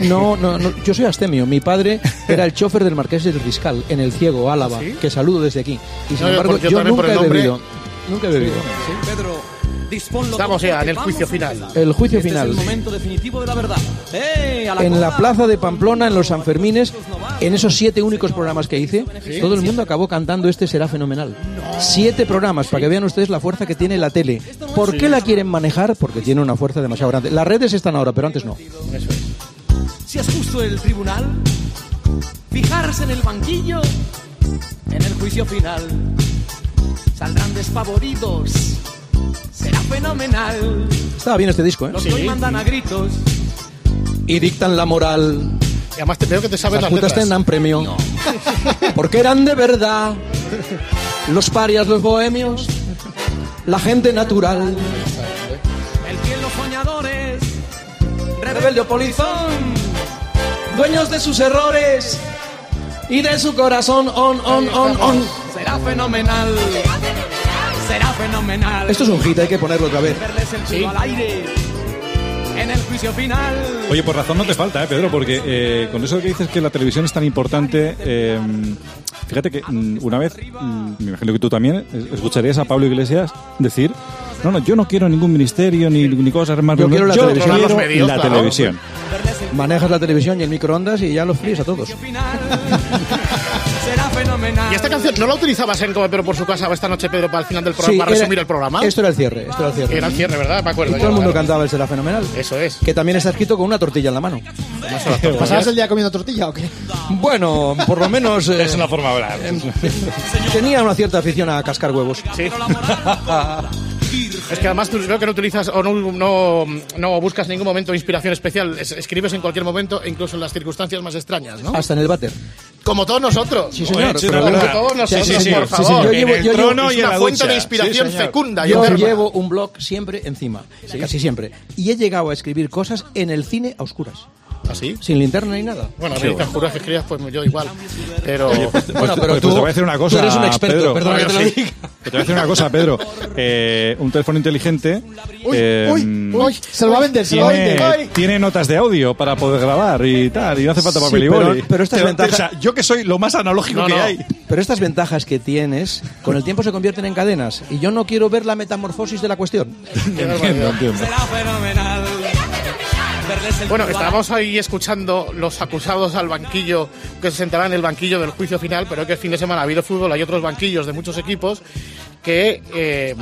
S7: No, no, no, yo soy astemio. Mi padre era el chofer del Marqués del Riscal en el Ciego, Álava,
S3: ¿Sí?
S7: que saludo desde aquí. Y sin
S3: No,
S7: embargo,
S3: yo
S7: nunca he
S3: nombre.
S7: bebido. Nunca he bebido.
S3: Estamos ya en el juicio final.
S7: El juicio
S9: Este
S7: final.
S9: es el momento definitivo de la verdad. ¡Eh, a la
S7: En la plaza de Pamplona, en los Sanfermines, en esos siete únicos programas que hice, todo el mundo acabó cantando Este será fenomenal. Siete programas, para que vean ustedes la fuerza que tiene la tele. ¿Por qué la quieren manejar? Porque tiene una fuerza demasiado grande. Las redes están ahora, pero antes no.
S9: Si es justo el tribunal, fijarse en el banquillo, en el juicio final, saldrán despavoridos, será fenomenal.
S7: Estaba bien este disco, ¿eh?
S9: Los hoy mandan a gritos,
S7: Y dictan la moral.
S3: Y además te veo que te sabes
S7: Las
S3: las
S7: tendrán premio. Porque eran de verdad los parias, los bohemios, la gente natural.
S9: el fiel los soñadores,
S7: Rebelde o polizón, dueños de sus errores y de su corazón. On, on, on, on.
S9: será fenomenal. Será fenomenal.
S7: Esto es un hit, hay que ponerlo otra vez.
S9: En el juicio final.
S5: Oye, por razón no te falta, ¿eh, Pedro? Porque eh, con eso que dices que la televisión es tan importante, eh, fíjate que mm, una vez, mm, me imagino que tú también, escucharías a Pablo Iglesias decir, no, no, yo no quiero ningún ministerio ni, ni cosas más.
S7: Yo quiero la televisión.
S5: quiero
S3: medios,
S5: la
S3: claro.
S5: televisión.
S7: Manejas la televisión y el microondas y ya los fríes a todos.
S9: Fenomenal.
S3: ¿Y esta canción no la utilizabas en Come Pero por su casa esta noche, Pedro, para el final del programa, para
S7: era-
S3: resumir el programa?
S7: Esto era el cierre, esto era el cierre.
S3: Era el cierre, ¿verdad? Me
S7: Y todo
S3: yo,
S7: el mundo
S3: claro.
S7: cantaba el será fenomenal.
S3: Eso es.
S7: Que también está escrito con una tortilla en la mano.
S10: ¿Pasabas el día comiendo tortilla o qué?
S7: Bueno, por lo menos eh,
S5: Es una forma de hablar.
S7: tenía una cierta afición a cascar huevos.
S3: Sí. Es que además tú creo que no utilizas o no, no, no buscas en ningún momento inspiración especial. Es- escribes en cualquier momento, incluso en las circunstancias más extrañas, ¿no?
S7: Hasta en el váter.
S3: Como todos nosotros.
S7: Sí, señor.
S5: sí,
S7: Pero
S5: de
S3: Como todos nosotros,
S5: Sí, sí, sí.
S3: por favor.
S7: Yo llevo-
S3: En el
S7: yo llevo-
S3: trono
S5: y
S3: es
S5: en
S3: una fuente de inspiración fecunda. y
S7: Yo
S3: eterna.
S7: llevo un blog siempre encima, casi siempre. Y he llegado a escribir cosas en el cine a oscuras,
S3: ¿Así?
S7: sin linterna ni nada.
S3: Bueno, a mí te juro que escribas, pues yo igual. Pero.
S7: Bueno,
S5: Pues-
S7: pero
S5: pues
S7: tú,
S5: te voy a decir una cosa,
S7: tú eres un experto,
S5: Pedro.
S7: perdona que te lo
S3: Bueno, sí.
S7: diga.
S5: Te voy a decir una cosa, Pedro. Eh, un teléfono inteligente
S10: Uy,
S5: eh,
S10: uy, uy, se lo va a vender, se lo va a
S5: tiene,
S10: vender.
S5: tiene notas de audio para poder grabar y tal, y no hace falta
S7: Sí,
S5: papel y
S7: pero-
S5: boli.
S7: pero estas ventajas-
S5: o sea, yo que soy lo más analógico
S3: No,
S5: que
S3: no.
S5: hay.
S7: Pero estas ventajas que tienes, con el tiempo se convierten en cadenas. Y yo no quiero ver la metamorfosis de la cuestión.
S5: Entiendo, entiendo.
S9: será fenomenal. Verles el
S3: Bueno, estábamos ahí escuchando los acusados al banquillo que se sentarán en el banquillo del juicio final, pero que el fin de semana ha habido fútbol, hay otros banquillos de muchos equipos que eh,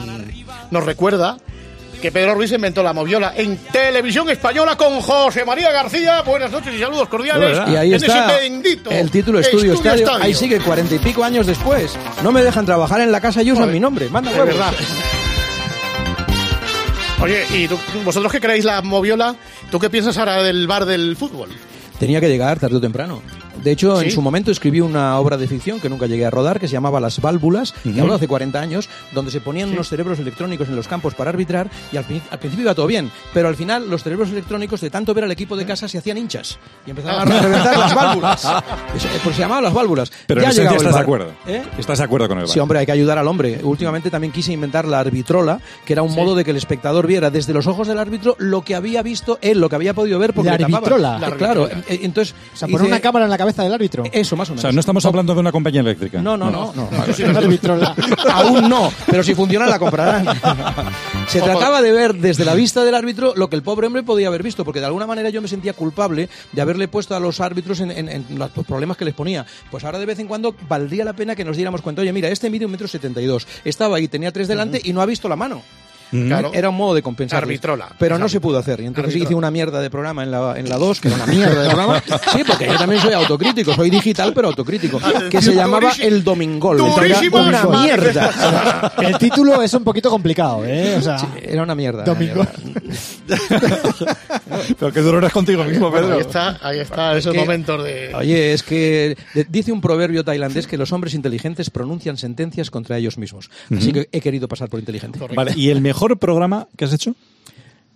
S3: nos recuerda que Pedro Ruiz inventó la moviola en televisión española con José María García. Buenas noches y saludos cordiales.
S7: Y ahí
S3: en
S7: está
S3: ese bendito
S7: el título Estudio, Estadio. Ahí sigue cuarenta y pico años después. No me dejan trabajar en la casa y usan mi nombre. Manda
S3: de
S7: huevos.
S3: verdad. Oye, ¿y tú- vosotros que creéis la moviola? ¿Tú qué piensas ahora del bar del fútbol?
S7: Tenía que llegar tarde o temprano. De hecho, en
S3: ¿Sí?
S7: su momento escribí una obra de ficción que nunca llegué a rodar, que se llamaba Las Válvulas, que habló hace 40 años, donde se ponían unos cerebros electrónicos en los campos para arbitrar, y al, al principio iba todo bien, pero al final los cerebros electrónicos, de tanto ver al equipo de casa, se hacían hinchas y empezaban a reventar las válvulas. Eso, pues se llamaban las válvulas.
S5: Pero
S7: Ya
S5: en estás de acuerdo.
S7: ¿Eh?
S5: Estás de acuerdo con el bar.
S7: Sí, hombre, hay que ayudar al hombre. Últimamente también quise inventar la arbitrola, que era un modo de que el espectador viera desde los ojos del árbitro lo que había visto él, lo que había podido ver porque
S10: ¿La
S7: le
S10: arbitrola?
S7: Eh, Claro, eh, entonces...
S10: O sea, poner una cámara en la cabeza del árbitro.
S7: Eso, más o
S5: O
S7: menos.
S5: sea, no estamos hablando de una compañía eléctrica.
S7: No, no, no. no. Aún no, pero si funciona la comprarán. Se trataba de ver desde la vista del árbitro lo que el pobre hombre podía haber visto, porque de alguna manera yo me sentía culpable de haberle puesto a los árbitros en, en- en los problemas que les ponía. Pues ahora de vez en cuando valdría la pena que nos diéramos cuenta, oye, mira, este mide un metro setenta y dos, estaba ahí, tenía tres delante y no ha visto la mano.
S3: Claro.
S7: Era un modo de compensar.
S3: Arbitrola.
S7: Pero no se pudo hacer. Y entonces
S3: Arbitrola.
S7: hice una mierda de programa en la, en la 2, que era una mierda de programa. Sí, porque yo también soy autocrítico. Soy digital, pero autocrítico. Que se llamaba El Domingol. Una mierda.
S10: El título es un poquito complicado, ¿eh? O sea,
S7: Era una mierda. una
S10: Domingo.
S7: mierda.
S5: Pero qué duro eres contigo mismo,
S3: Bueno,
S5: Pedro.
S3: ahí está, ahí está, esos
S7: Que-
S3: momentos de...
S7: Oye, es que dice un proverbio tailandés que los hombres inteligentes pronuncian sentencias contra ellos mismos. Así que he querido pasar por inteligente.
S5: Vale, ¿y el mejor programa que has hecho?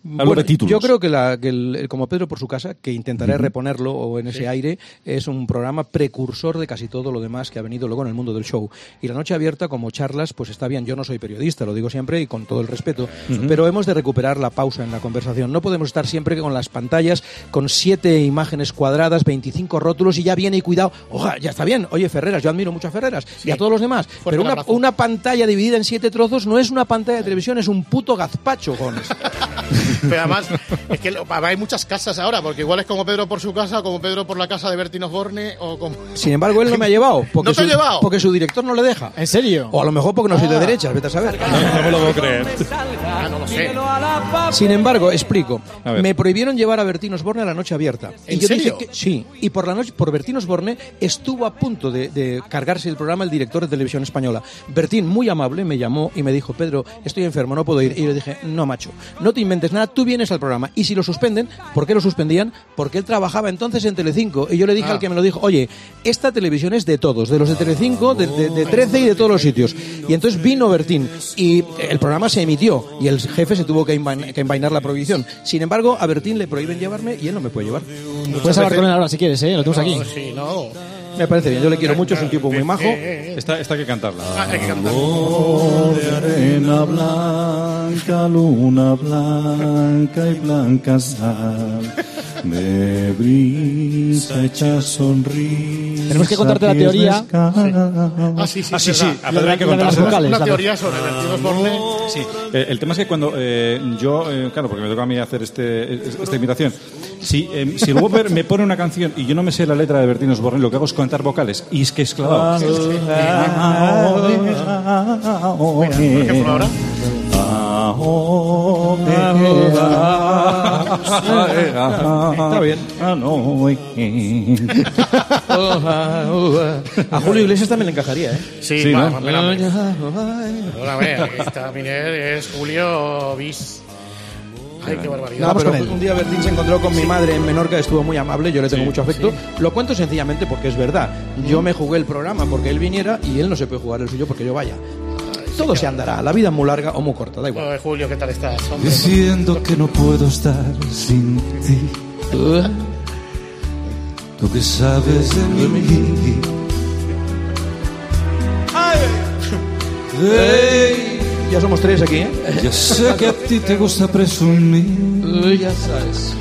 S5: Hablo
S7: Bueno,
S5: de títulos.
S7: Yo creo que, la- que el, como Pedro por su casa, que intentaré reponerlo o en ese aire, es un programa precursor de casi todo lo demás que ha venido luego en el mundo del show. Y la noche abierta como charlas, pues está bien. Yo no soy periodista, lo digo siempre y con todo el respeto, pero hemos de recuperar la pausa en la conversación. No podemos estar siempre con las pantallas con siete imágenes cuadradas, 25 rótulos y ya viene y cuidado. Oja, ya está bien. Oye, Ferreras, yo admiro mucho a Ferreras y a todos los demás. pero
S3: el
S7: una, pantalla dividida en siete trozos no es una pantalla de televisión, es un puto gazpacho, jones.
S3: Pero además, es que lo- hay muchas casas ahora, porque igual es como Pedro por su casa, como Pedro por la casa de Bertín Osborne, o como...
S7: Sin embargo, él no me ha llevado. Porque
S3: ¿No te ha
S7: su,
S3: llevado?
S7: Porque su director no le deja.
S10: ¿en serio?
S7: O a lo mejor porque no soy de derechas, vete a saber.
S5: No me lo puedo creer.
S3: Ah, no lo sé.
S7: Sin embargo, explico. Me prohibieron llevar a Bertín Osborne a la noche abierta.
S3: ¿En
S7: y yo
S3: serio?
S7: dije que sí. Y por la noche, por Bertín Osborne, estuvo a punto de, de cargarse el programa el director de televisión española. Bertín, muy amable, me llamó y me dijo, Pedro, estoy enfermo, no puedo ir. Y yo le dije, no, macho, no te inventes nada, tú vienes al programa. Y si lo suspenden, ¿por qué lo suspendían? Porque él trabajaba entonces en Telecinco. Y yo le dije
S3: Ah.
S7: al que me lo dijo, oye, esta televisión es de todos, de los de Telecinco, de, de, de 13 y de todos los sitios. Y entonces vino Bertín y el programa se emitió y el jefe se tuvo que, envain- que envainar la prohibición. Sin embargo, a Bertín le prohíben llevarme y él no me puede llevar.
S10: Puedes hablar con él ahora si quieres, ¿eh? Lo tenemos aquí.
S3: No, sí, no.
S7: Me parece bien, yo le quiero mucho, es un tipo muy majo.
S5: Esta, esta hay que cantarla.
S3: Ah, hay que cantar.
S13: de arena blanca, luna blanca y blanca sal, de brisa hecha sonrisa.
S10: Tenemos que contarte la teoría.
S13: descalzos.
S3: Ah, sí, sí,
S5: Ah, sí, sí. que
S10: La- de las vocales.
S3: Una
S10: la-
S3: teoría sobre Osborne.
S5: Sí, eh, el tema es que cuando eh, yo, eh, claro, porque me toca a mí hacer este, esta imitación, si, eh, si el Whopper me pone una canción y yo no me sé la letra de Bertín Osborne, lo que hago es contar vocales y es que es clavado.
S3: Por ejemplo, ahora.
S7: Está bien. A Julio Iglesias también le encajaría, ¿eh?
S3: Sí,
S5: Sí, ¿no?
S3: aquí está Miner, es Julio Bis. Ay, qué barbaridad.
S7: No, pero un día Bertín se encontró con mi madre en Menorca, estuvo muy amable, yo le tengo mucho afecto. Lo cuento sencillamente porque es verdad. Yo me jugué el programa porque él viniera y él no se puede jugar el suyo porque yo vaya. Todo se andará, la vida es muy larga o muy corta, da igual.
S3: Ay, Julio, ¿qué tal estás? Hombre,
S13: Diciendo que no puedo estar sin ti. Tú que sabes de mí. Hey,
S7: Ya somos tres aquí, ¿eh?
S13: ya sé que a ti te gusta presumir.
S7: Ya sabes.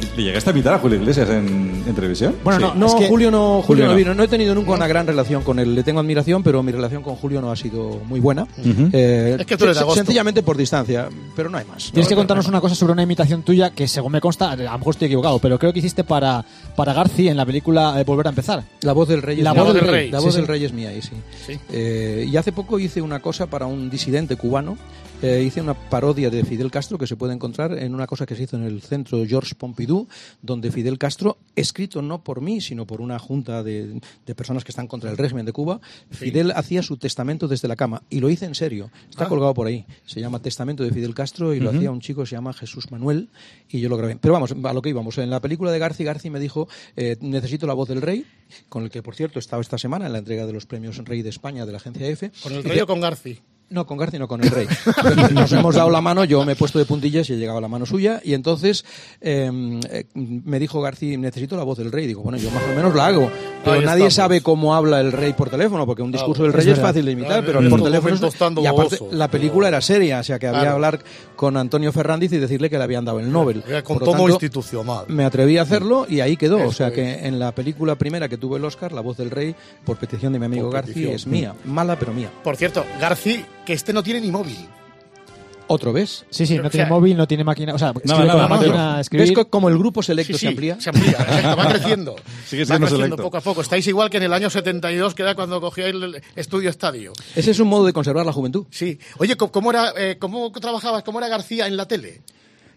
S5: ¿Le llegaste a invitar a Julio Iglesias en, en televisión?
S10: Bueno,
S5: Sí.
S10: no,
S7: No,
S10: es que-
S7: Julio no, Julio
S5: Julio
S7: no
S5: no.
S7: vino. No he tenido nunca una gran relación con él. Le tengo admiración, pero mi relación con Julio no ha sido muy buena. Eh,
S3: Es que tú eres de agosto.
S7: Sencillamente por distancia, pero no hay más.
S10: Tienes que contarnos una cosa sobre una imitación tuya que, según me consta, a lo mejor estoy equivocado, pero creo que hiciste para, para Garci en la película eh, Volver a empezar.
S7: La voz del rey es
S10: La
S7: mía.
S10: voz del rey.
S7: La
S10: Sí,
S7: voz
S10: sí.
S7: del rey es mía, ahí sí.
S3: Sí.
S7: Eh, y hace poco hice una cosa para un disidente cubano. Eh, hice una parodia de Fidel Castro que se puede encontrar en una cosa que se hizo en el centro Georges Pompidou, donde Fidel Castro, escrito no por mí, sino por una junta de, de personas que están contra el régimen de Cuba, Fidel hacía su testamento desde la cama. Y lo hice en serio. Está
S3: Ah.
S7: colgado por ahí. Se llama Testamento de Fidel Castro y lo hacía un chico que se llama Jesús Manuel y yo lo grabé. Pero vamos, a lo que íbamos. En la película de Garci, Garci me dijo, eh, necesito la voz del rey, con el que, por cierto, estaba esta semana en la entrega de los premios Rey de España de la agencia EFE.
S3: ¿Con el rey o con Garci?
S7: No, con García, no con el rey. Nos hemos dado la mano, yo me he puesto de puntillas y he llegado a la mano suya. Y entonces eh, eh, me dijo García, necesito la voz del rey. Digo, bueno, yo más o menos la hago. Pero
S3: Ahí
S7: nadie
S3: estamos.
S7: sabe cómo habla el rey por teléfono, porque un discurso del rey es, fácil de imitar,
S3: Claro,
S7: pero por teléfono. y aparte,
S3: boboso.
S7: la película era seria, o sea que había que
S3: Claro.
S7: hablar con Antonio Fernández y decirle que le habían dado el Nobel.
S3: Era Con
S7: Por lo tanto,
S3: institucional.
S7: me atreví a hacerlo y ahí quedó. O sea que en la película primera que tuve el Oscar, La voz del rey, por petición de mi amigo
S3: petición.
S7: es mía. Mala, pero mía.
S3: Por cierto, Garci, que este no tiene ni móvil.
S7: ¿Otro ves?
S10: Sí, sí, no
S7: O
S10: tiene
S7: sea,
S10: móvil, no tiene máquina. O sea, escribe
S7: nada,
S10: máquina escribir.
S7: ¿Ves co- como el grupo selecto
S3: Sí,
S7: se amplía?
S3: Se amplía, exacto, va creciendo.
S5: Sigue
S3: va creciendo
S5: selecto.
S3: poco a poco. Estáis igual que en el año 72, que era cuando cogíais el estudio estadio.
S7: Ese es un modo de conservar la juventud.
S3: Sí. Oye, ¿cómo- ¿cómo era, eh, cómo trabajabas, cómo era García en la tele?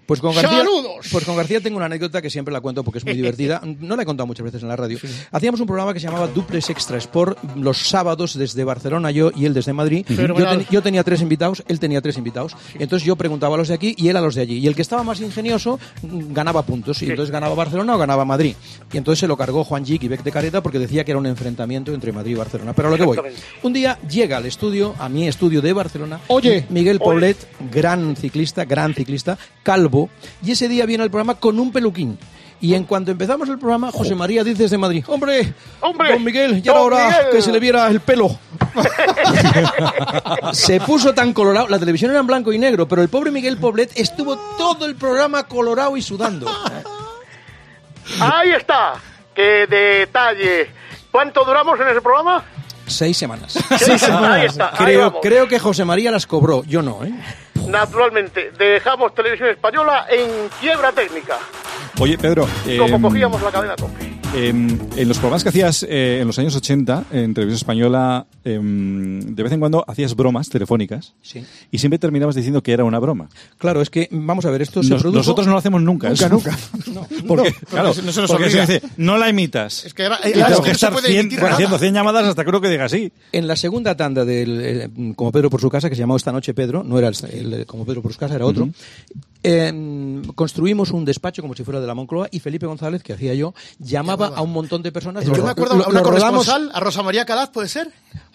S7: Pues con García,
S3: ¡Saludos!
S7: pues con García tengo una anécdota que siempre la cuento porque es muy divertida. No la he contado muchas veces en la radio. Hacíamos un programa que se llamaba Duplex Extra Sport los sábados desde Barcelona yo y él desde Madrid. Yo,
S3: Fenomenal.
S7: ten- yo tenía tres invitados, él tenía tres invitados. Entonces yo preguntaba a los de aquí y él a los de allí. Y el que estaba más ingenioso mm, ganaba puntos. Y entonces ganaba Barcelona o ganaba Madrid. Y entonces se lo cargó Juan y Beck de Careta porque decía que era un enfrentamiento entre Madrid y Barcelona. Pero a lo que voy. Un día llega al estudio, a mi estudio de Barcelona,
S10: Oye.
S7: Miguel Poblet, gran ciclista, gran ciclista, calvo, y ese día viene al programa con un peluquín. Y en cuanto empezamos el programa, José María dice desde Madrid, hombre,
S14: Hombre,
S7: don Miguel, ya era hora
S14: Miguel".
S7: que se le viera el pelo. se puso tan colorado, la televisión era en blanco y negro, pero el pobre Miguel Poblet estuvo todo el programa colorado y sudando.
S14: Ahí está. ¡Qué detalle! ¿Cuánto duramos en ese programa?
S7: Seis semanas.
S14: Seis semanas. Ahí está, ahí
S7: Creo, creo que José María las cobró, yo no, ¿eh?
S14: Naturalmente, dejamos Televisión Española en quiebra técnica.
S5: Oye, Pedro.
S14: Como
S5: em,
S14: cogíamos la cadena a
S5: em, en los programas que hacías eh, en los años 80 en Televisión Española, em, de vez en cuando hacías bromas telefónicas
S7: Sí.
S5: y siempre terminabas diciendo que era una broma.
S7: Claro, es que, vamos a ver, esto se
S5: Nos-
S7: produjo...
S5: Nosotros no lo hacemos nunca.
S7: Nunca,
S5: eso.
S7: nunca.
S5: Porque,
S3: No,
S5: claro,
S3: no se- no se nos
S5: porque se dice, no la imitas.
S3: Es que era-
S5: y
S3: claro,
S5: tengo
S3: es
S5: que estar
S3: puede
S5: 100
S3: emitir nada.
S5: haciendo 100 llamadas hasta uno que diga sí.
S7: En la segunda tanda del eh, Como Pedro por su casa, que se llamó Esta Noche Pedro, no era el, el Como Pedro por su casa, era otro, eh, construimos un despacho como si fuera de la Moncloa y Felipe González, que hacía yo, llamaba, a un montón de personas.
S3: Yo
S7: Lo-
S3: me acuerdo
S7: lo-
S3: a una
S7: lo rodamos
S3: corresponsal, a Rosa María Calaz, ¿puede ser?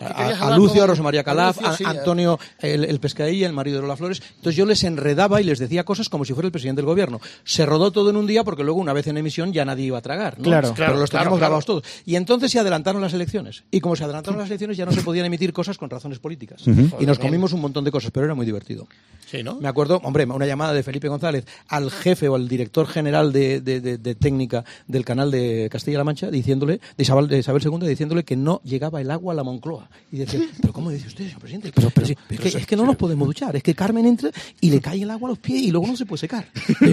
S7: A, Lucio,
S3: con-
S7: a Rosa María Calaf,
S3: Lucio,
S7: a Antonio el, el Pescadilla, el marido de Lola Flores. Entonces yo les enredaba y les decía cosas como si fuera el presidente del gobierno. Se rodó todo en un día porque luego una vez en emisión ya nadie iba a tragar. ¿no?
S10: Claro.
S7: Pero
S3: Claro,
S7: los teníamos
S3: claro.
S7: grabados todos. Y entonces se adelantaron las elecciones. Y como se adelantaron las elecciones ya no se podían emitir cosas con razones políticas. Y nos comimos un montón de cosas, pero era muy divertido.
S3: Sí, ¿no?
S7: Me acuerdo, hombre, una llamada de Felipe González al jefe o al director general de, de- de- de técnica del canal de Castilla-La Mancha, diciéndole, de Isabel, de Isabel II, diciéndole que no llegaba el agua a la Moncloa. Y decía, ¿pero cómo dice usted, señor presidente? Pero, pero sí, es, que, es que no nos podemos duchar, es que Carmen entra y le cae el agua a los pies y luego no se puede secar.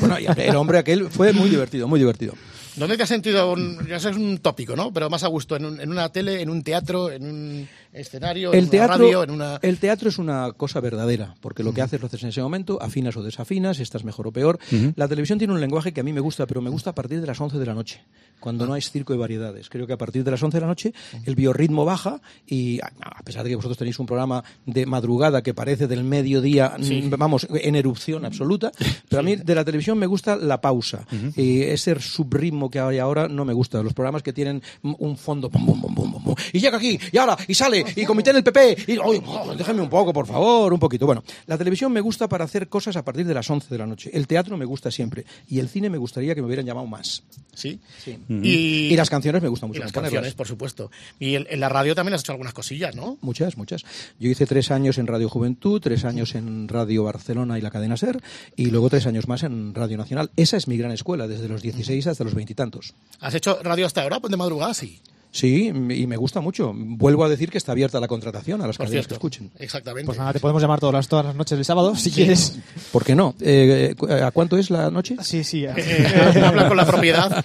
S7: Bueno, y el hombre aquel fue muy divertido, muy divertido.
S3: ¿Dónde te has sentido, un, ya sé, es un tópico, ¿no? Pero más a gusto, en, un- en una tele, en un teatro, en un escenario, en
S7: El
S3: una
S7: teatro,
S3: radio, en una...
S7: el teatro es una cosa verdadera, porque lo que haces lo haces en ese momento, afinas o desafinas, estás mejor o peor. La televisión tiene un lenguaje que a mí me gusta, pero me gusta a partir de las 11 de la noche, cuando no hay circo de variedades. Creo que a partir de las 11 de la noche el biorritmo baja y a pesar de que vosotros tenéis un programa de madrugada que parece del mediodía, mm, vamos, en erupción absoluta, pero a mí de la televisión me gusta la pausa. Y ese subritmo que hay ahora no me gusta. Los programas que tienen un fondo, pum, pum, pum, y llega aquí, y ahora, y sale, y comité en el PP, y oye, oh, déjame un poco, por favor, un poquito. Bueno, la televisión me gusta para hacer cosas a partir de las 11 de la noche. El teatro me gusta siempre. Y el cine me gustaría que me hubieran llamado más.
S3: Sí.
S7: Sí.
S3: Y,
S7: Y las canciones me gustan mucho
S3: y las
S7: ponerlas.
S3: canciones, por supuesto. Y en, en la radio también has hecho algunas cosillas, ¿no?
S7: Muchas, muchas. Yo hice tres años en Radio Juventud, tres años en Radio Barcelona y la cadena SER, y luego tres años más en Radio Nacional. Esa es mi gran escuela, desde los 16 hasta los veintitantos.
S3: ¿Has hecho radio hasta ahora? Pues de madrugada, sí.
S7: Sí, y me gusta mucho. Vuelvo a decir que está abierta la contratación a las cadenas que escuchen.
S3: Exactamente.
S10: Pues nada, te podemos llamar todas las, todas las noches del sábado, si quieres.
S7: ¿Por qué no? Eh, ¿A cuánto es la noche?
S10: Sí, sí.
S3: Eh, habla con la propiedad.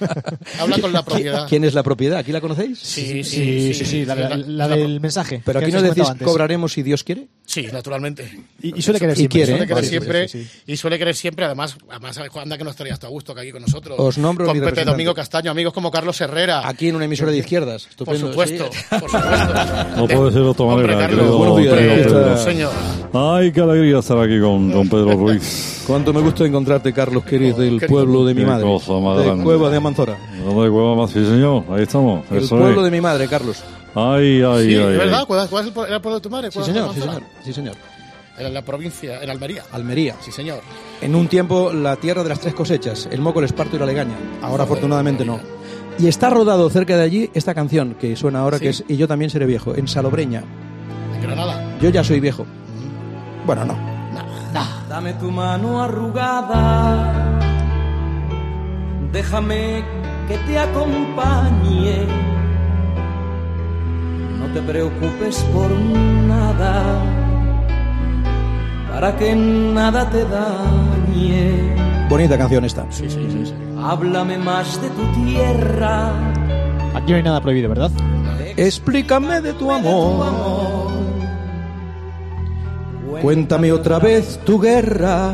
S3: Habla con la propiedad.
S7: ¿Quién es la propiedad? ¿Aquí la conocéis?
S3: Sí, sí,
S10: Sí, sí, sí, la, la- la del mensaje.
S7: Pero aquí
S10: os
S7: no
S10: he
S7: decís
S10: antes.
S7: cobraremos si Dios quiere.
S3: Sí, naturalmente.
S10: Y, y suele querer
S7: Y
S10: siempre.
S7: quiere,
S3: Suele
S7: ¿eh?
S3: querer
S7: Vale,
S3: siempre
S10: sí, sí.
S3: y suele querer siempre, además, además anda que no estarías tú a gusto que aquí con nosotros.
S7: Os nombro
S3: con Pepe. Domingo Castaño, amigos como Carlos Herrera.
S7: Aquí en una emisora de izquierdas.
S3: Por
S7: Estupendo,
S3: supuesto,
S7: sí.
S3: por supuesto.
S15: No puede ser de otra manera,
S7: buenos días.
S3: Señor.
S15: Ay, qué alegría estar aquí con, con Pedro Ruiz.
S7: Cuánto me gusta encontrarte, Carlos, que eres del pueblo de mi madre.
S15: cosa más
S7: de
S15: grande.
S7: Cueva de Amanzora.
S15: ¿Dónde de Cueva más? Sí, señor. Ahí estamos.
S7: El
S15: Eso
S7: pueblo
S15: es.
S7: de mi madre, Carlos.
S15: Ay, ay,
S3: Sí,
S15: ay.
S3: ¿es verdad? ¿Cuál, cuál es el, era el pueblo de tu madre?
S7: Sí,
S3: ¿Cuál es
S7: señor, sí, señor. Sí, señor.
S3: En la provincia, en Almería.
S7: Almería.
S3: Sí, señor.
S7: En un tiempo, la tierra de las tres cosechas, el moco, el esparto y la legaña. Ahora, afortunadamente, no. Y está rodado cerca de allí esta canción que suena ahora, que es Y yo también seré viejo, en Salobreña.
S3: En Granada.
S7: Yo ya soy viejo. Bueno, no.
S9: Dame tu mano arrugada, déjame que te acompañe. No te preocupes por nada, para que nada te dañe.
S7: Bonita canción esta.
S3: Sí, sí, sí. sí.
S9: Háblame más de tu tierra.
S10: Aquí no hay nada prohibido, ¿verdad?
S7: Explícame de tu amor. Cuéntame otra vez tu guerra.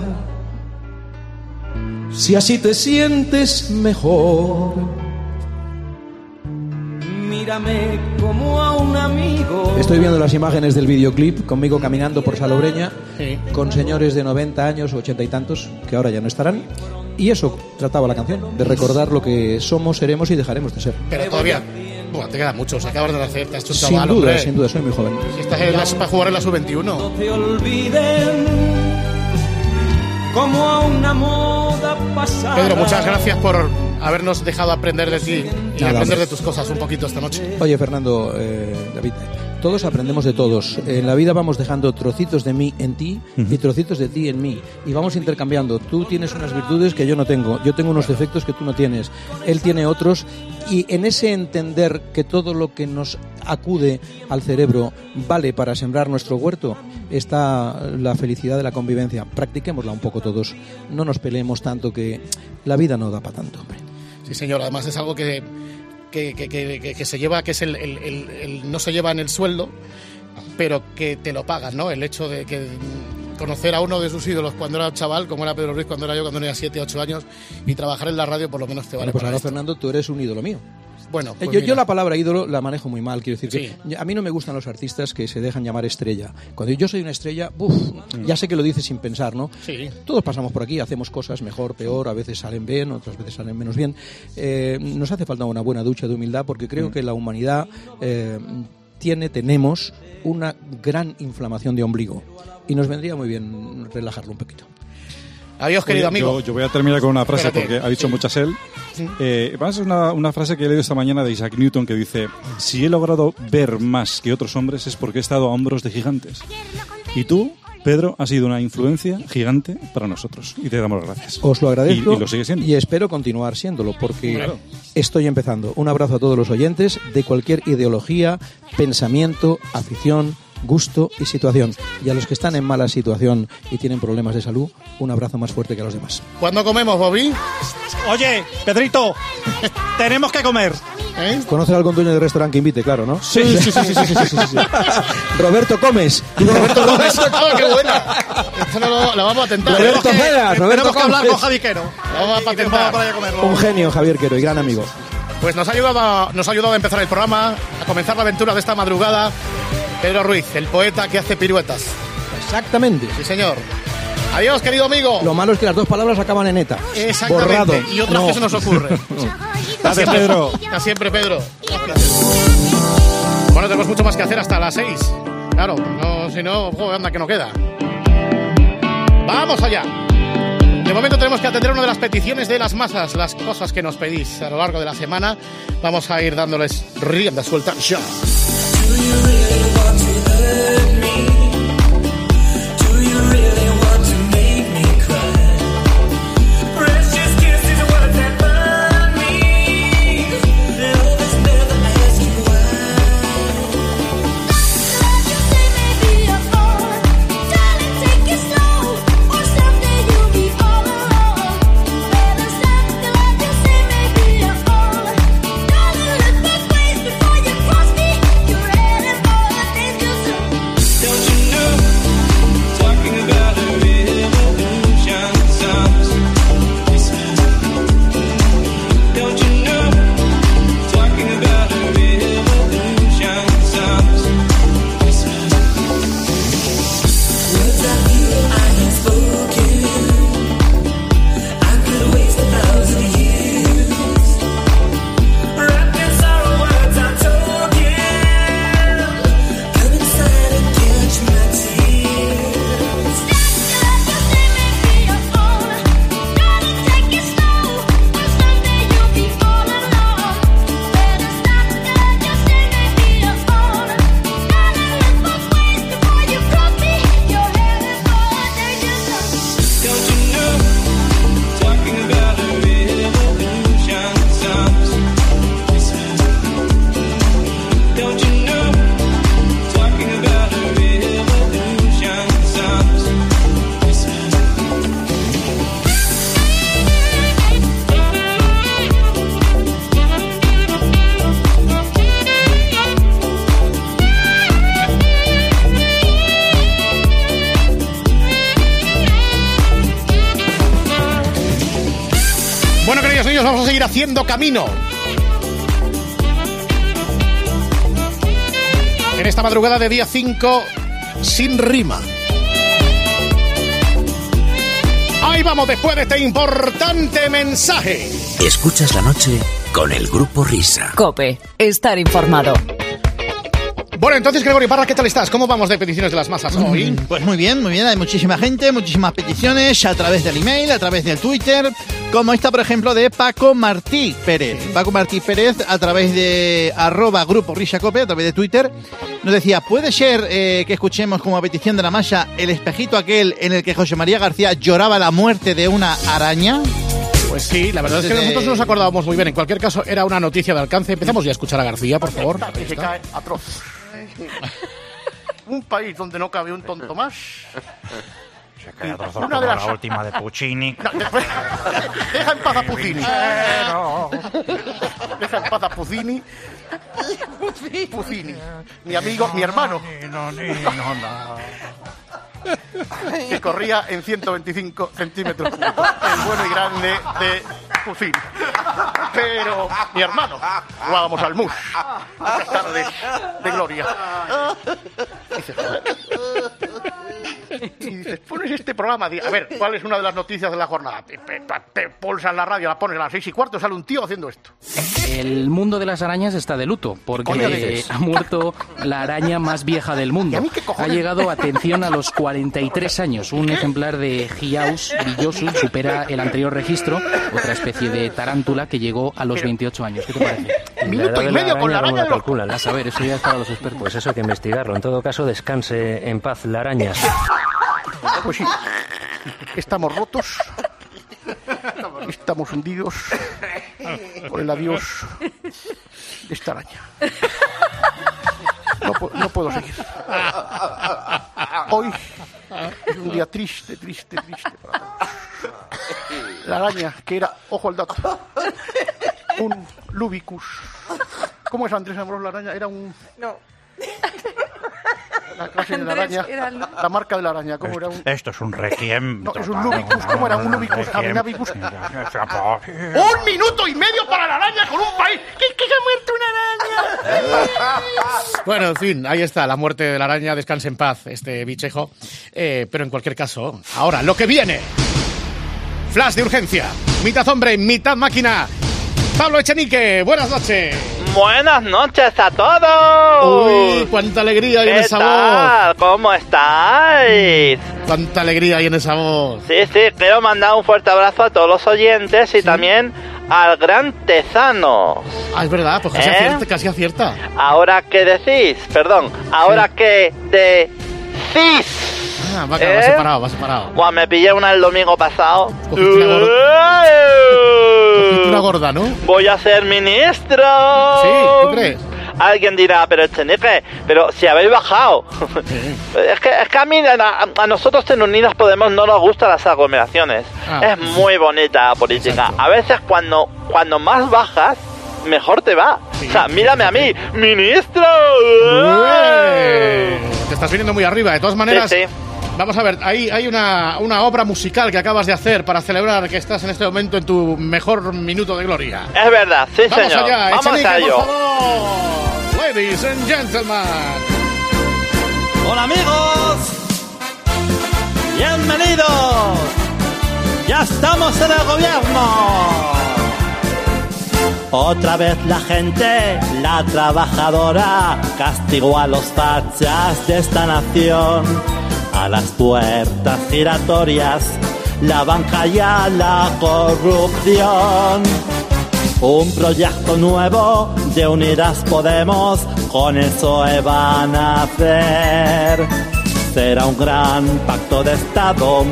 S7: Si así te sientes mejor.
S9: Mírame como a un amigo.
S7: Estoy viendo las imágenes del videoclip conmigo caminando por Salobreña
S3: Sí.
S7: con señores de 90 años o 80 y tantos que ahora ya no estarán. Y eso trataba la canción, de recordar lo que somos, seremos y dejaremos de ser.
S3: Pero todavía. Bueno, te queda mucho. Acabas de nacer, te has hecho un
S7: Sin
S3: chaval,
S7: duda,
S3: hombre.
S7: sin duda, soy muy joven.
S3: Si estás en las- para jugar en la sub-21.
S9: te olviden como a una moda pasada.
S3: Pedro, muchas gracias por habernos dejado aprender de ti y
S7: Nada,
S3: aprender
S7: hombre.
S3: de tus cosas un poquito esta noche.
S7: Oye, Fernando, eh, David, todos aprendemos de todos. En la vida vamos dejando trocitos de mí en ti y trocitos de ti en mí. Y vamos intercambiando. Tú tienes unas virtudes que yo no tengo. Yo tengo unos defectos que tú no tienes. Él tiene otros. Y en ese entender que todo lo que nos acude al cerebro vale para sembrar nuestro huerto, está la felicidad de la convivencia. Practiquémosla un poco todos. No nos peleemos tanto que la vida no da para tanto, hombre.
S3: Sí, señor. Además es algo que, que, que- que- se lleva, que es el, el- el- el- no se lleva en el sueldo, pero que te lo pagas, ¿no? El hecho de que conocer a uno de sus ídolos cuando era chaval, como era Pedro Ruiz cuando era yo, cuando tenía 7, 8 años, y trabajar en la radio por lo menos te vale
S7: Bueno, pues
S3: para
S7: ahora,
S3: esto.
S7: Fernando, tú eres un ídolo mío.
S3: Bueno,
S7: Eh,
S3: pues
S7: yo, la palabra ídolo la manejo muy mal, quiero decir que a mí no me gustan los artistas que se dejan llamar estrella. Cuando yo soy una estrella, uf, ya sé que lo dices sin pensar, ¿no?
S3: Sí.
S7: Todos pasamos por aquí, hacemos cosas mejor, peor, a veces salen bien, otras veces salen menos bien. Eh, nos hace falta una buena ducha de humildad porque creo
S3: Mm.
S7: que la humanidad eh, tiene, tenemos una gran inflamación de ombligo y nos vendría muy bien relajarlo un poquito.
S3: Adiós, querido
S16: Oye,
S3: amigo.
S16: Yo, yo voy a terminar con una frase
S3: Espérate.
S16: porque ha dicho
S3: Sí.
S16: muchas él.
S3: Sí.
S16: Eh, es una, una frase que he leído esta mañana de Isaac Newton que dice: Si he logrado ver más que otros hombres es porque he estado a hombros de gigantes. Y tú, Pedro, has sido una influencia gigante para nosotros y te damos las gracias.
S7: Os lo agradezco
S16: Y, y lo sigue siendo.
S7: y espero continuar siéndolo porque
S16: Claro.
S7: estoy empezando. Un abrazo a todos los oyentes de cualquier ideología, pensamiento, afición, gusto y situación. Y a los que están en mala situación y tienen problemas de salud, un abrazo más fuerte que a los demás.
S3: ¿Cuándo comemos, Bobby?
S5: Oye, Pedrito, tenemos que comer.
S3: ¿Eh?
S7: ¿Conocer algún dueño de restaurante que invite? Claro, ¿no?
S5: Sí, sí, sí, sí, sí, sí, sí, sí.
S7: Roberto Comes.
S3: Roberto Gómez. ¡Ah, qué buena! Esto no lo, lo vamos a tentar.
S7: Roberto
S3: Tenemos que-
S7: Cedas, Roberto
S3: Tenemos que hablar con Javi Quero. Lo vamos a patentar.
S7: Un genio, Javier Quero, y gran amigo.
S3: Pues nos ha, ayudado a, nos ha ayudado a empezar el programa, a comenzar la aventura de esta madrugada. Pedro Ruiz, el poeta que hace piruetas.
S7: Exactamente.
S3: Sí, señor. Adiós, querido amigo.
S7: Lo malo es que las dos palabras acaban en eta.
S3: Exactamente.
S7: Borrado.
S3: Y otras
S7: No.
S3: que se nos ocurre.
S16: Gracias, Pedro.
S3: Hasta siempre, Pedro. Bueno, tenemos mucho más que hacer hasta las 6. Claro, no, si no, joder, anda que no queda. Vamos allá. De momento tenemos que atender una de las peticiones de las masas, las cosas que nos pedís a lo largo de la semana. Vamos a ir dándoles rienda suelta ya.
S11: Do you
S3: really want to? Haciendo camino. En esta madrugada de día 5, sin rima. Ahí vamos después de este importante mensaje.
S1: Escuchas la noche con el grupo Risa.
S17: Cope, estar informado.
S3: Bueno, entonces, Gregorio Parra, ¿qué tal estás? ¿Cómo vamos de peticiones de las masas hoy?
S18: Pues muy bien, muy bien. Hay muchísima gente, muchísimas peticiones a través del email, a través del Twitter, como esta, por ejemplo, de Paco Martí Pérez. Paco Martí Pérez, a través de arroba grupo Rishacope, a través de Twitter, nos decía, ¿puede ser eh, que escuchemos como petición de la masa el espejito aquel en el que José María García lloraba la muerte de una araña?
S3: Pues sí, la verdad es que nosotros nos acordábamos muy bien. En cualquier caso, era una noticia de alcance. Empezamos ya a escuchar a García, por favor.
S19: Que se cae atroz. Un país donde no cabe un tonto más.
S20: Se
S19: Una
S20: como
S19: de las-
S20: la última de Puccini.
S19: No, después- Deja en paz a Puccini. Deja en paz a Puccini. Puccini. Mi amigo, mi hermano. Que corría en 125 centímetros. El bueno y grande de Puccini. Pero mi hermano, jugábamos al mus. Muchas tardes de gloria. Dices, joder. Y dices, pones este programa. A ver, ¿cuál es una de las noticias de la jornada? Te, te, te pulsas la radio, la pones a las seis y cuarto, sale un tío haciendo esto.
S21: El mundo de las arañas está de luto porque ha muerto la araña más vieja del mundo. Ha llegado, atención, a los 43 años. Un ejemplar de Giaus brillosus supera el anterior registro, otra especie de tarántula que llegó a los 28 años. ¿Qué te parece?
S19: Minuto y medio con la araña
S22: calculan?
S21: A saber, eso ya es para los expertos.
S22: Pues eso hay que investigarlo. En todo caso, descanse en paz la araña.
S19: Pues sí, estamos rotos, estamos hundidos por el adiós de esta araña. No, pu- no puedo seguir. Hoy es un día triste, triste, triste para todos. La araña, que era, ojo al dato, un Lubicus. ¿Cómo es Andrés Ambrós la araña? Era un...
S23: No.
S19: La clase de la
S23: Andrés
S19: araña,
S23: era el-
S19: la marca de la araña, ¿cómo era? Un...
S20: Esto es un requiem.
S19: No, es un Lubicus, ¿cómo era? Un Lubicus. ¡Un minuto y medio para la araña con un país! ¡Que, que se ha muerto una araña!
S3: Bueno, en fin, ahí está, la muerte de la araña, descanse en paz, este bichejo. Eh, pero en cualquier caso, ahora, lo que viene. Flash de urgencia, mitad hombre, mitad máquina. Pablo Echenique, buenas noches.
S24: Buenas noches a todos.
S3: Uy, cuánta alegría hay en
S24: ¿Qué
S3: esa
S24: tal? ¿Cómo estáis?
S3: voz. Cuánta alegría hay en esa voz.
S24: Sí, sí, quiero mandar un fuerte abrazo a todos los oyentes y también al gran Tezano.
S3: Ah, es verdad, pues casi,
S24: ¿Eh?
S3: acierta, casi acierta.
S24: Ahora que decís, perdón, ahora que decís.
S3: Ah, va, va
S24: ¿Eh?
S3: separado, va separado.
S24: Buah, me pillé una el domingo pasado.
S3: Cogiste una gorda, ¿no?
S24: Voy a ser ministro.
S3: Sí, ¿tú crees?
S24: Alguien dirá, pero Echenique, pero si habéis bajado. es, que, es que a mí, a, a nosotros en Unidas Podemos no nos gustan las aglomeraciones.
S3: Ah.
S24: Es muy bonita la política. A veces cuando, cuando más bajas, mejor te va. o sea, mírame a mí, ministro.
S3: Ué, Te estás viniendo muy arriba. De todas maneras,
S24: Sí, sí.
S3: Vamos a ver, hay, hay una, una obra musical que acabas de hacer para celebrar que estás en este momento en tu mejor minuto de gloria.
S24: Es verdad, sí,
S3: Vamos
S24: señor.
S3: allá,
S24: Vamos
S3: Echenique,
S24: a ello.
S3: por favor. Ladies and gentlemen.
S25: Hola amigos, bienvenidos. Ya estamos en el gobierno. Otra vez la gente, la trabajadora, castigó a los fachas de esta nación. A las puertas giratorias, la banca y a la corrupción. Un proyecto nuevo de Unidas Podemos, con el PSOE van a hacer. Será un gran pacto de Estado,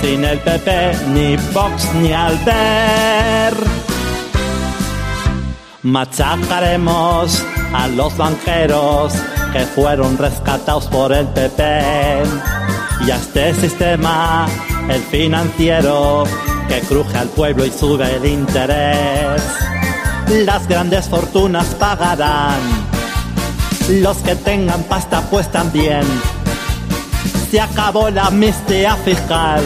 S25: sin el PP, ni Vox, ni Alber. Machacaremos a los banqueros que fueron rescatados por el PP y a este sistema, el financiero, que cruje al pueblo y sube el interés. Las grandes fortunas pagarán, los que tengan pasta pues también. Se acabó la amnistía fiscal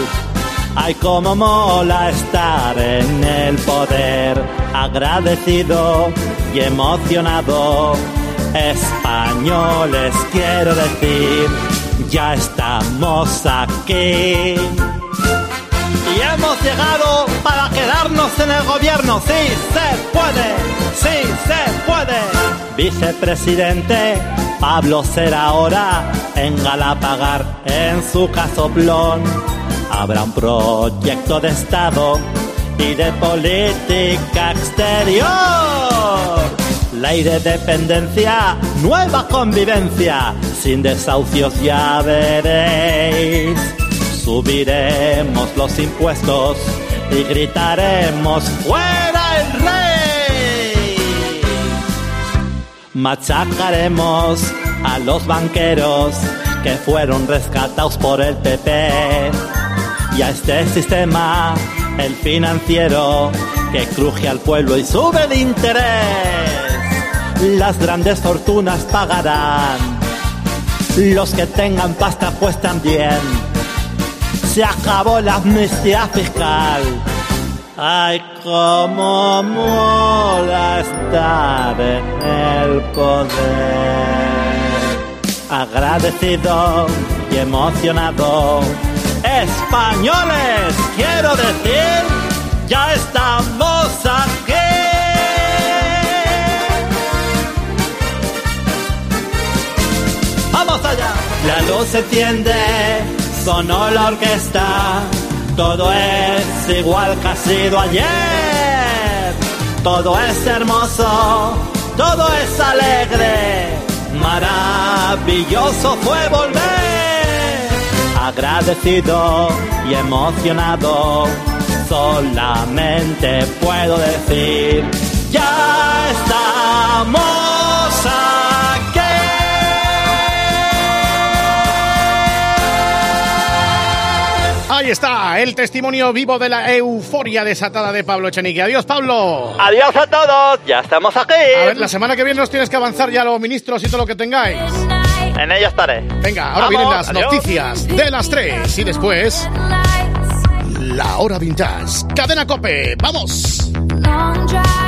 S25: Ay, cómo mola estar en el poder, agradecido y emocionado. Españoles, quiero decir, ya estamos aquí. Y hemos llegado para quedarnos en el gobierno. Sí se puede, sí se puede. Vicepresidente Pablo será ahora en Galapagar, en su casoplón. Habrá un proyecto de Estado y de política exterior. Ley de dependencia, nueva convivencia, sin desahucios ya veréis. Subiremos los impuestos y gritaremos ¡Fuera el rey! Machacaremos a los banqueros que fueron rescatados por el PP y a este sistema, el financiero, que cruje al pueblo y sube el interés. Las grandes fortunas pagarán, los que tengan pasta pues también se acabó la amnistía fiscal. Ay, cómo mola estar en el poder. Agradecido y emocionado. Españoles, quiero decir, ya estamos Se enciende sonó la orquesta, todo es igual que ha sido ayer. Todo es hermoso, todo es alegre, maravilloso fue volver. Agradecido y emocionado, solamente puedo decir, ya
S3: Ahí está, el testimonio vivo de la euforia desatada de Pablo Echenique. Adiós, Pablo.
S25: Adiós a todos, ya estamos aquí.
S3: A ver, la semana que viene nos tienes que avanzar ya los ministros y todo lo que tengáis.
S25: En ella estaré.
S3: Venga, ahora
S25: Vamos,
S3: vienen las
S25: adiós.
S3: noticias de las tres y después la hora vintage. Cadena Cope, vamos.
S11: Long drive